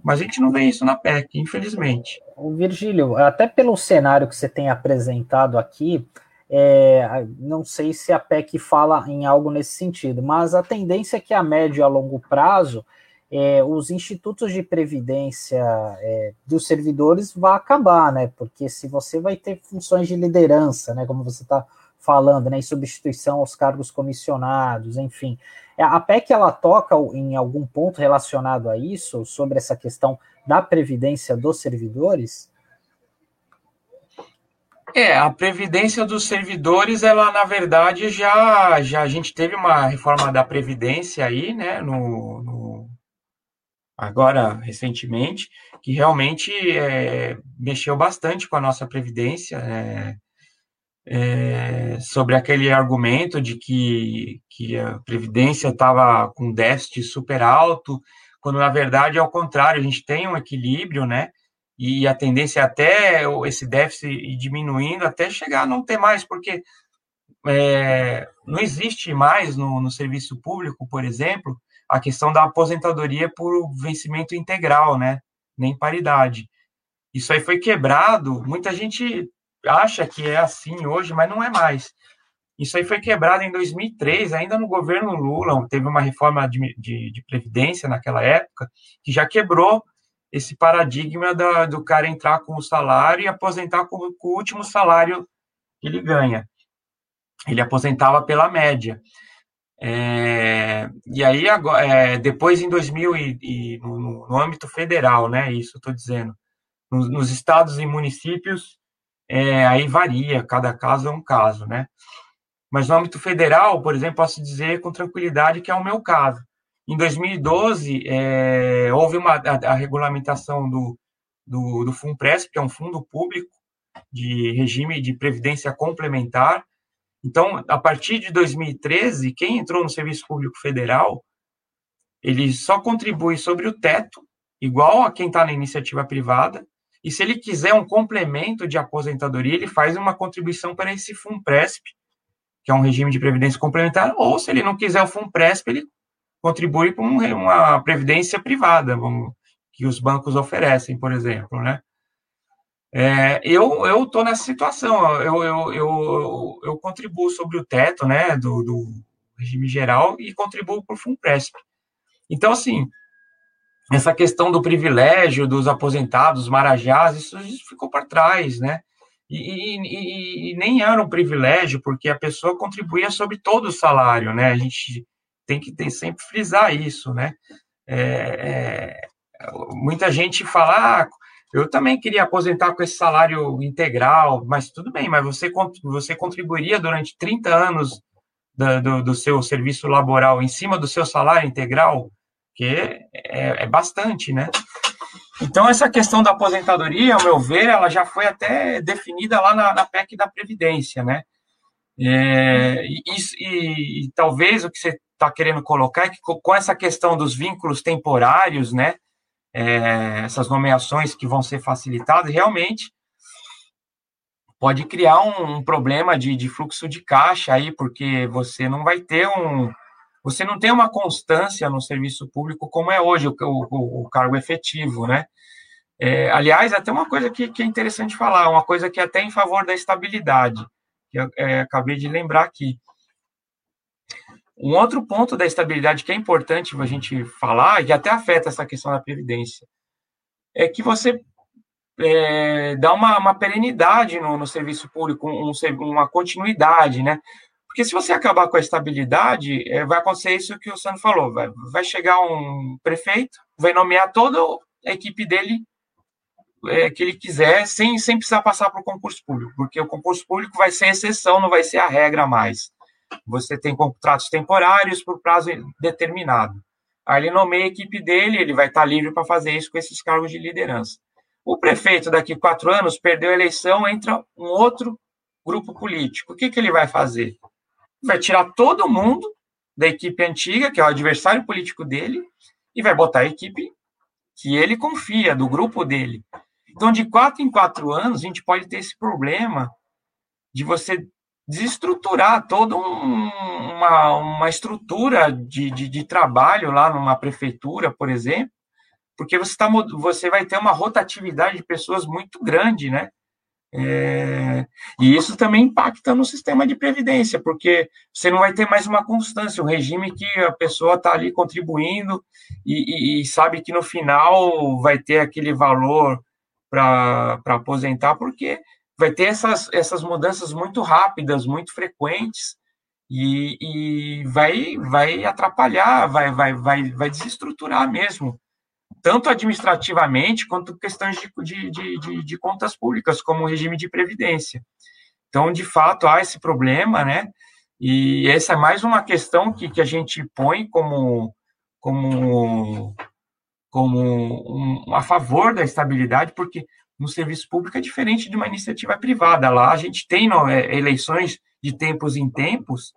Mas a gente não vê isso na PEC, infelizmente. Virgílio, até pelo cenário que você tem apresentado aqui, é, não sei se a PEC fala em algo nesse sentido, mas a tendência é que a médio e a longo prazo é, os institutos de previdência é, dos servidores vão acabar, né? Porque se você vai ter funções de liderança, né? Como você está falando, né? Em substituição aos cargos comissionados, enfim. É, a PEC ela toca em algum ponto relacionado a isso, sobre essa questão da previdência dos servidores? É, a previdência dos servidores, ela na verdade já, já a gente teve uma reforma da previdência aí, né, no, no agora recentemente, que realmente é, mexeu bastante com a nossa previdência, é, é, sobre aquele argumento de que, que a previdência estava com déficit super alto, quando na verdade é o contrário, a gente tem um equilíbrio, né? e a tendência é até esse déficit ir diminuindo até chegar a não ter mais, porque é, não existe mais no, no, serviço público, por exemplo, a questão da aposentadoria por vencimento integral, né? Nem paridade. Isso aí foi quebrado. Muita gente acha que é assim hoje, mas não é mais. Isso aí foi quebrado em 2003, ainda no governo Lula. Teve uma reforma de, de, de previdência naquela época que já quebrou esse paradigma da, do cara entrar com o salário e aposentar com, com, o último salário que ele ganha. Ele aposentava pela média. É, e aí, agora, é, depois em 2000, e, e no, no, âmbito federal, né, isso estou dizendo, nos, nos, estados e municípios, é, aí varia, cada caso é um caso, né? Mas no âmbito federal, por exemplo, posso dizer com tranquilidade que é o meu caso. Em 2012, é, houve uma, a, a regulamentação do, do, do FUNPRESP, que é um fundo público de regime de previdência complementar. Então, a partir de 2013, quem entrou no Serviço Público Federal, ele só contribui sobre o teto, igual a quem está na iniciativa privada, e se ele quiser um complemento de aposentadoria, ele faz uma contribuição para esse FUNPRESP, que é um regime de previdência complementar, ou se ele não quiser o FUNPRESP, ele contribui com uma previdência privada, vamos, que os bancos oferecem, por exemplo, né? É, eu eu estou nessa situação, eu, eu, eu, eu, contribuo sobre o teto, né, do, do regime geral e contribuo por FUNPRESP. Então, assim, essa questão do privilégio dos aposentados, marajás, isso ficou para trás, né? E, e, e, nem era um privilégio, porque a pessoa contribuía sobre todo o salário, né? A gente tem que sempre frisar isso, né? É, é, muita gente fala, ah, eu também queria aposentar com esse salário integral, mas tudo bem, mas você, você contribuiria durante 30 anos do, do, do seu serviço laboral em cima do seu salário integral, que é, é bastante, né? Então, essa questão da aposentadoria, ao meu ver, ela já foi até definida lá na, na PEC da Previdência, né? É, e, e, e, talvez o que você está querendo colocar é que com essa questão dos vínculos temporários, né, é, essas nomeações que vão ser facilitadas, realmente pode criar um, um problema de, de, fluxo de caixa aí, porque você não vai ter um. Você não tem uma constância no serviço público como é hoje o, o, o cargo efetivo, né? É, aliás, até uma coisa que, que, é interessante falar, uma coisa que é até em favor da estabilidade, que eu é, acabei de lembrar aqui. Um outro ponto da estabilidade que é importante a gente falar, e que até afeta essa questão da previdência, é que você é, dá uma, uma perenidade no, no, serviço público, um, uma continuidade, né? Porque se você acabar com a estabilidade, é, vai acontecer isso que o Sandro falou, vai, vai chegar um prefeito, vai nomear toda a equipe dele é, que ele quiser, sem, sem precisar passar para o concurso público, porque o concurso público vai ser exceção, não vai ser a regra mais. Você tem contratos temporários por prazo determinado. Aí ele nomeia a equipe dele, ele vai estar livre para fazer isso com esses cargos de liderança. O prefeito, daqui quatro anos, perdeu a eleição, entra um outro grupo político. O que, que ele vai fazer? Vai tirar todo mundo da equipe antiga, que é o adversário político dele, e vai botar a equipe que ele confia, do grupo dele. Então, de quatro em quatro anos, a gente pode ter esse problema de você desestruturar toda um, uma, uma estrutura de, de, de, trabalho lá numa prefeitura, por exemplo, porque você, tá, você vai ter uma rotatividade de pessoas muito grande, né? É, e isso também impacta no sistema de previdência, porque você não vai ter mais uma constância, um regime que a pessoa está ali contribuindo e, e, e, sabe que no final vai ter aquele valor para aposentar, porque vai ter essas, essas mudanças muito rápidas, muito frequentes, e, e vai, vai atrapalhar, vai, vai, vai, vai desestruturar mesmo tanto administrativamente quanto questões de, de, de, de, contas públicas, como o regime de previdência. Então, de fato, há esse problema, né? E essa é mais uma questão que, que a gente põe como, como, como um, a favor da estabilidade, porque no serviço público é diferente de uma iniciativa privada. Lá a gente tem é, eleições de tempos em tempos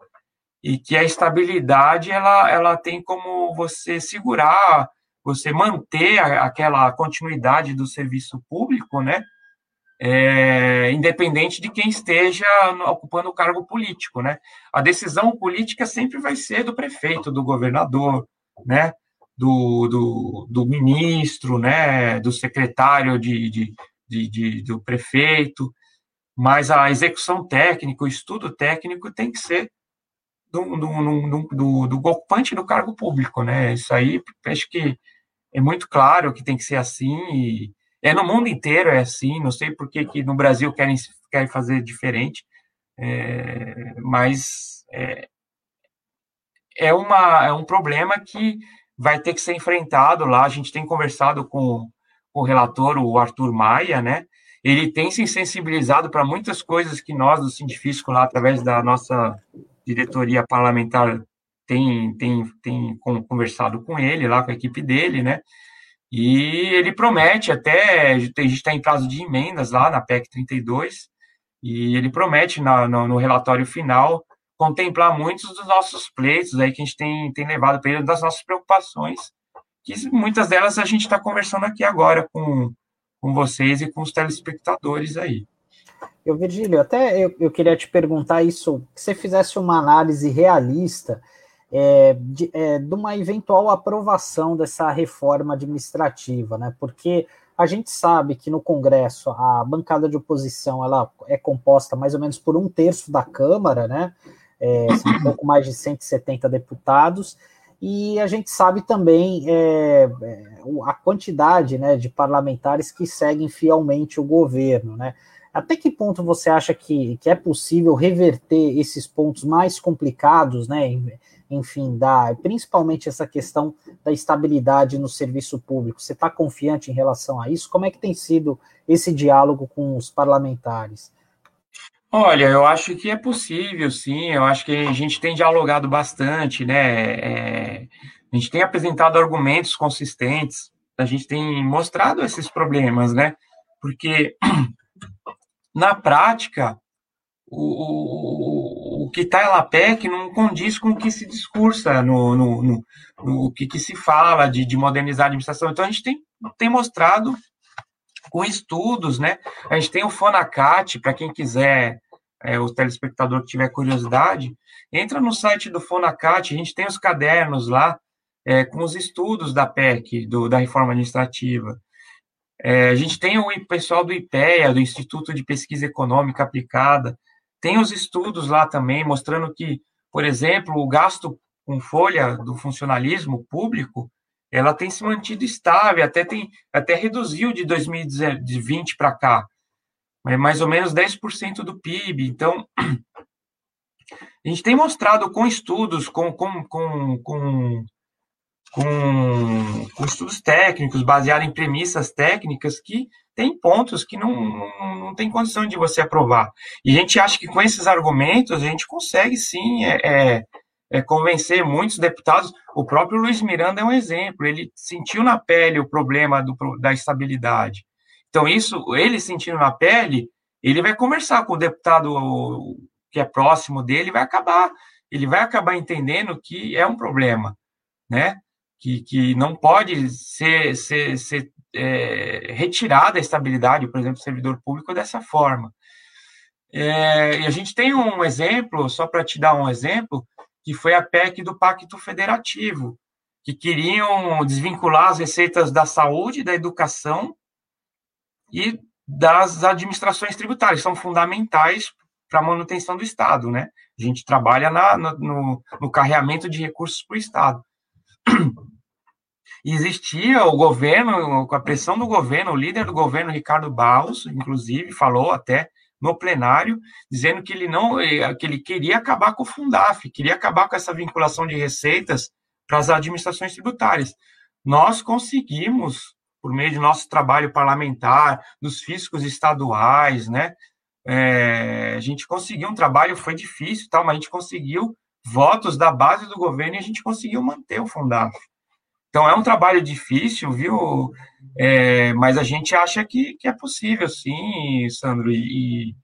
e que a estabilidade ela, ela tem como você segurar você manter aquela continuidade do serviço público, né? É, independente de quem esteja ocupando o cargo político, né? A decisão política sempre vai ser do prefeito, do governador, né? Do, do, do ministro, né? Do secretário de, de, de, de, do prefeito, mas a execução técnica, o estudo técnico tem que ser do, do, do, do, ocupante do cargo público, né? Isso aí, acho que é muito claro que tem que ser assim, e é no mundo inteiro é assim, não sei por que, que no Brasil querem, querem fazer diferente, é, mas é, é, uma, é um problema que vai ter que ser enfrentado lá, a gente tem conversado com, com o relator, o Arthur Maia, né, ele tem se sensibilizado para muitas coisas que nós, do Sindifisco, lá, através da nossa diretoria parlamentar, tem, tem, tem conversado com ele, lá com a equipe dele, né? E ele promete até, a gente está em prazo de emendas lá na PEC 32, e ele promete na, no, no, relatório final contemplar muitos dos nossos pleitos aí que a gente tem, tem levado para ele, das nossas preocupações, que muitas delas a gente está conversando aqui agora com, com vocês e com os telespectadores aí. Eu, Virgílio, até eu, eu queria te perguntar isso, que você fizesse uma análise realista é, de, é, de, uma eventual aprovação dessa reforma administrativa, né? Porque a gente sabe que no Congresso a bancada de oposição ela é composta mais ou menos por um terço da Câmara, né? É, um pouco mais de 170 deputados, e a gente sabe também é, é, a quantidade né, de parlamentares que seguem fielmente o governo, né? Até que ponto você acha que, que é possível reverter esses pontos mais complicados, né? Enfim, da, principalmente essa questão da estabilidade no serviço público. Você está confiante em relação a isso? Como é que tem sido esse diálogo com os parlamentares? Olha, eu acho que é possível, sim. Eu acho que a gente tem dialogado bastante, né? É, a gente tem apresentado argumentos consistentes, a gente tem mostrado esses problemas, né? Porque na prática o, que está na PEC não condiz com o que se discursa, no, no, no, no que, que, se fala de, de, modernizar a administração. Então, a gente tem, tem mostrado com estudos, né? A gente tem o Fonacat, para quem quiser, é, o telespectador que tiver curiosidade, entra no site do Fonacat, a gente tem os cadernos lá é, com os estudos da PEC, do, da reforma administrativa. É, a gente tem o pessoal do IPEA, do Instituto de Pesquisa Econômica Aplicada, tem os estudos lá também mostrando que, por exemplo, o gasto com folha do funcionalismo público, ela tem se mantido estável, até tem até reduziu de 2020 para cá, é mais ou menos 10% do PIB. Então, a gente tem mostrado com estudos, com, com, com, com, com, com estudos técnicos, baseados em premissas técnicas, que tem pontos que não, não, não tem condição de você aprovar. E a gente acha que com esses argumentos a gente consegue sim é, é, é, convencer muitos deputados. O próprio Luiz Miranda é um exemplo. Ele sentiu na pele o problema do, da estabilidade. Então, isso, ele sentindo na pele, ele vai conversar com o deputado que é próximo dele, vai acabar, ele vai acabar entendendo que é um problema, né? Que, que não pode ser, ser, ser é, retirada a estabilidade, por exemplo, do servidor público dessa forma. É, e a gente tem um exemplo, só para te dar um exemplo, que foi a PEC do Pacto Federativo, que queriam desvincular as receitas da saúde, da educação e das administrações tributárias, são fundamentais para a manutenção do Estado, né? A gente trabalha na, no, no carreamento de recursos para o Estado. Existia o governo, com a pressão do governo, o líder do governo, Ricardo Barros, inclusive, falou até no plenário, dizendo que ele não, eh, que ele queria acabar com o Fundaf, queria acabar com essa vinculação de receitas para as administrações tributárias. Nós conseguimos, por meio de nosso trabalho parlamentar, dos fiscos estaduais, né? É, a gente conseguiu um trabalho, foi difícil, tal, mas a gente conseguiu votos da base do governo e a gente conseguiu manter o Fundaf. Então é um trabalho difícil, viu? É, mas a gente acha que, que é possível, sim, Sandro, e,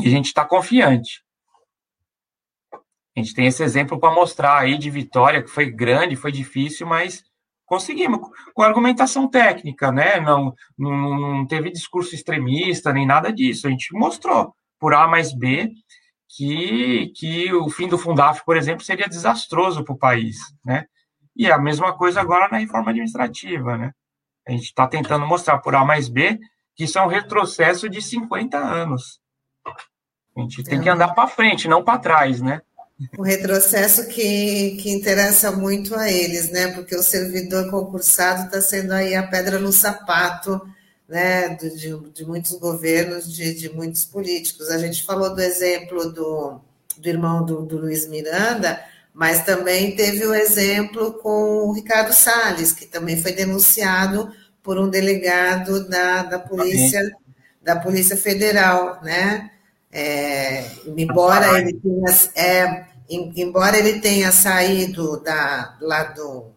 e a gente está confiante. A gente tem esse exemplo para mostrar aí de vitória, que foi grande, foi difícil, mas conseguimos, com argumentação técnica, né? Não, não, não teve discurso extremista, nem nada disso. A gente mostrou, por A mais B, que, que o fim do Fundaf, por exemplo, seria desastroso para o país, né? E é a mesma coisa agora na reforma administrativa, né? A gente está tentando mostrar por A mais B que isso é um retrocesso de 50 anos. A gente tem é. que andar para frente, não para trás, né? O retrocesso que, que interessa muito a eles, né? Porque o servidor concursado está sendo aí a pedra no sapato né? de, de muitos governos, de, de muitos políticos. A gente falou do exemplo do, do irmão do, do Luiz Miranda, mas também teve o exemplo com o Ricardo Salles, que também foi denunciado por um delegado da, da polícia da polícia federal, né? É, embora ele tenha é, embora ele tenha saído da lá do,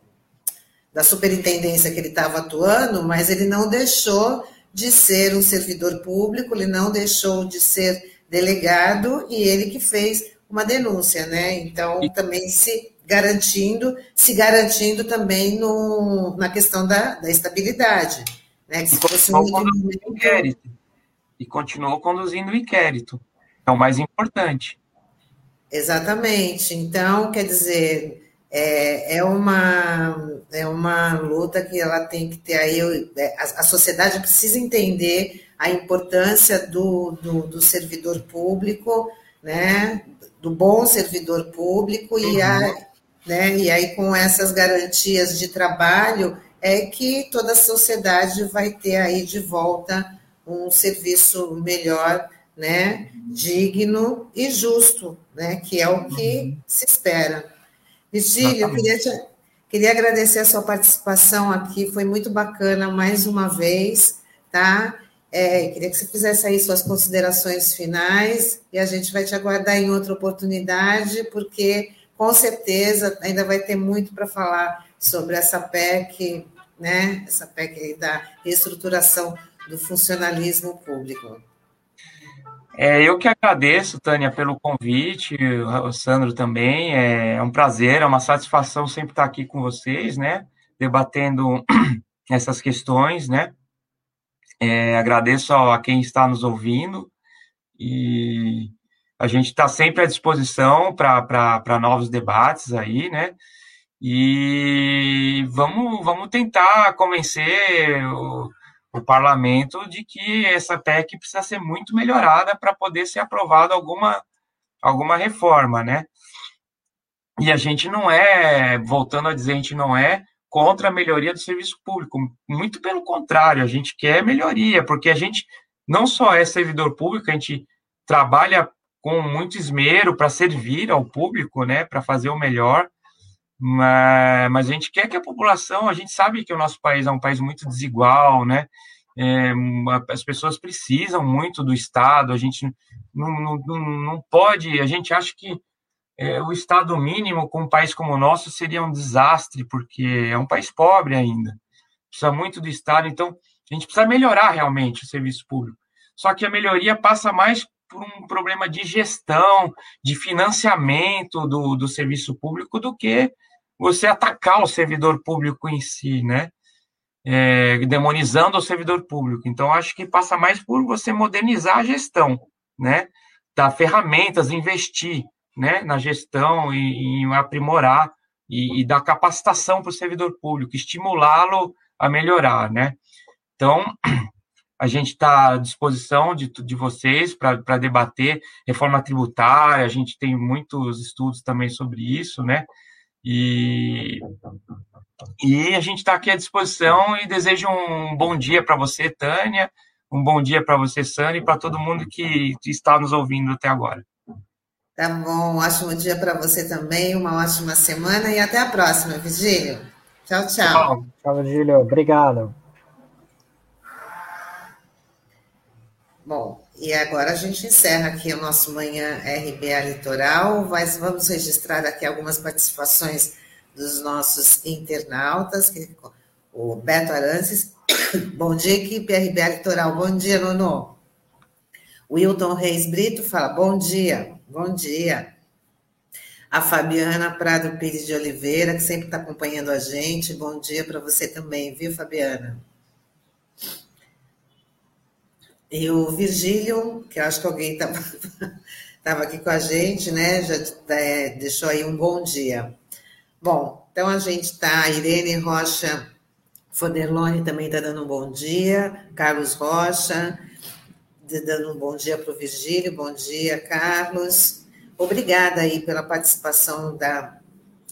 da superintendência que ele estava atuando, mas ele não deixou de ser um servidor público, ele não deixou de ser delegado e ele que fez uma denúncia, né? Então, e... também se garantindo, se garantindo também no, na questão da, da estabilidade. Né? Que se fosse um inquérito. E continuou conduzindo o inquérito. É o mais importante. Exatamente. Então, quer dizer, é, é, uma, é uma luta que ela tem que ter aí. É, a, a sociedade precisa entender a importância do, do, do servidor público, né? Do bom servidor público uhum. e, a, né, e aí com essas garantias de trabalho é que toda a sociedade vai ter aí de volta um serviço melhor, né, digno e justo, né, que é o que uhum. se espera. Virgílio, eu queria, te, queria agradecer a sua participação aqui, foi muito bacana mais uma vez, tá? É, queria que você fizesse aí suas considerações finais e a gente vai te aguardar em outra oportunidade, porque com certeza ainda vai ter muito para falar sobre essa PEC, né? Essa PEC da reestruturação do funcionalismo público. É, eu que agradeço, Tânia, pelo convite, o Sandro também. É um prazer, é uma satisfação sempre estar aqui com vocês, né? Debatendo essas questões, né? É, agradeço a quem está nos ouvindo e a gente está sempre à disposição para novos debates aí, né? E vamos, vamos tentar convencer o, o parlamento de que essa PEC precisa ser muito melhorada para poder ser aprovada alguma, alguma reforma, né? E a gente não é, voltando a dizer, a gente não é contra a melhoria do serviço público. Muito pelo contrário, a gente quer melhoria, porque a gente não só é servidor público, a gente trabalha com muito esmero para servir ao público, né, para fazer o melhor, mas, mas, a gente quer que a população, a gente sabe que o nosso país é um país muito desigual, né, é, as pessoas precisam muito do Estado, a gente não, não, não pode, a gente acha que é, o Estado mínimo com um país como o nosso seria um desastre, porque é um país pobre ainda. Precisa muito do Estado, então a gente precisa melhorar realmente o serviço público. Só que a melhoria passa mais por um problema de gestão, de financiamento do, do serviço público, do que você atacar o servidor público em si, né? É, demonizando o servidor público. Então, acho que passa mais por você modernizar a gestão, né? Dar ferramentas, investir né, na gestão e, em aprimorar e, e dar capacitação para o servidor público, estimulá-lo a melhorar, né? Então, a gente está à disposição de, de vocês para debater reforma tributária, a gente tem muitos estudos também sobre isso, né? E, e a gente está aqui à disposição e desejo um bom dia para você, Tânia, um bom dia para você, Sandra, e para todo mundo que está nos ouvindo até agora. Tá bom, um ótimo dia para você também, uma ótima semana e até a próxima, Vigílio. Tchau, tchau. Tchau, tchau Vigílio. Obrigado. Bom, e agora a gente encerra aqui o nosso Manhã RBA Litoral, mas vamos registrar aqui algumas participações dos nossos internautas, que, o Beto Arantes, bom dia, equipe RBA Litoral, bom dia, Nono. Wilton Reis Brito fala, bom dia, bom dia. A Fabiana Prado Pires de Oliveira, que sempre está acompanhando a gente, bom dia para você também, viu, Fabiana? E o Virgílio, que eu acho que alguém estava aqui com a gente, né? Já é, deixou aí um bom dia. Bom, então a gente está, Irene Rocha Foderlone também está dando um bom dia, Carlos Rocha, dando um bom dia para o Virgílio, bom dia, Carlos. Obrigada aí pela participação da,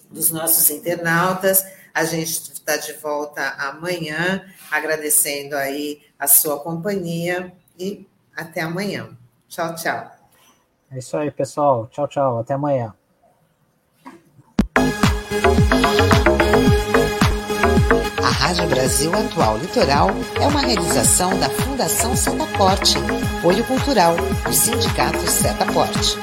dos nossos internautas. A gente está de volta amanhã, agradecendo aí a sua companhia e até amanhã. Tchau, tchau. É isso aí, pessoal. Tchau, tchau. Até amanhã. Rádio Brasil Atual Litoral é uma realização da Fundação Setaporte, apoio cultural do Sindicato Setaporte.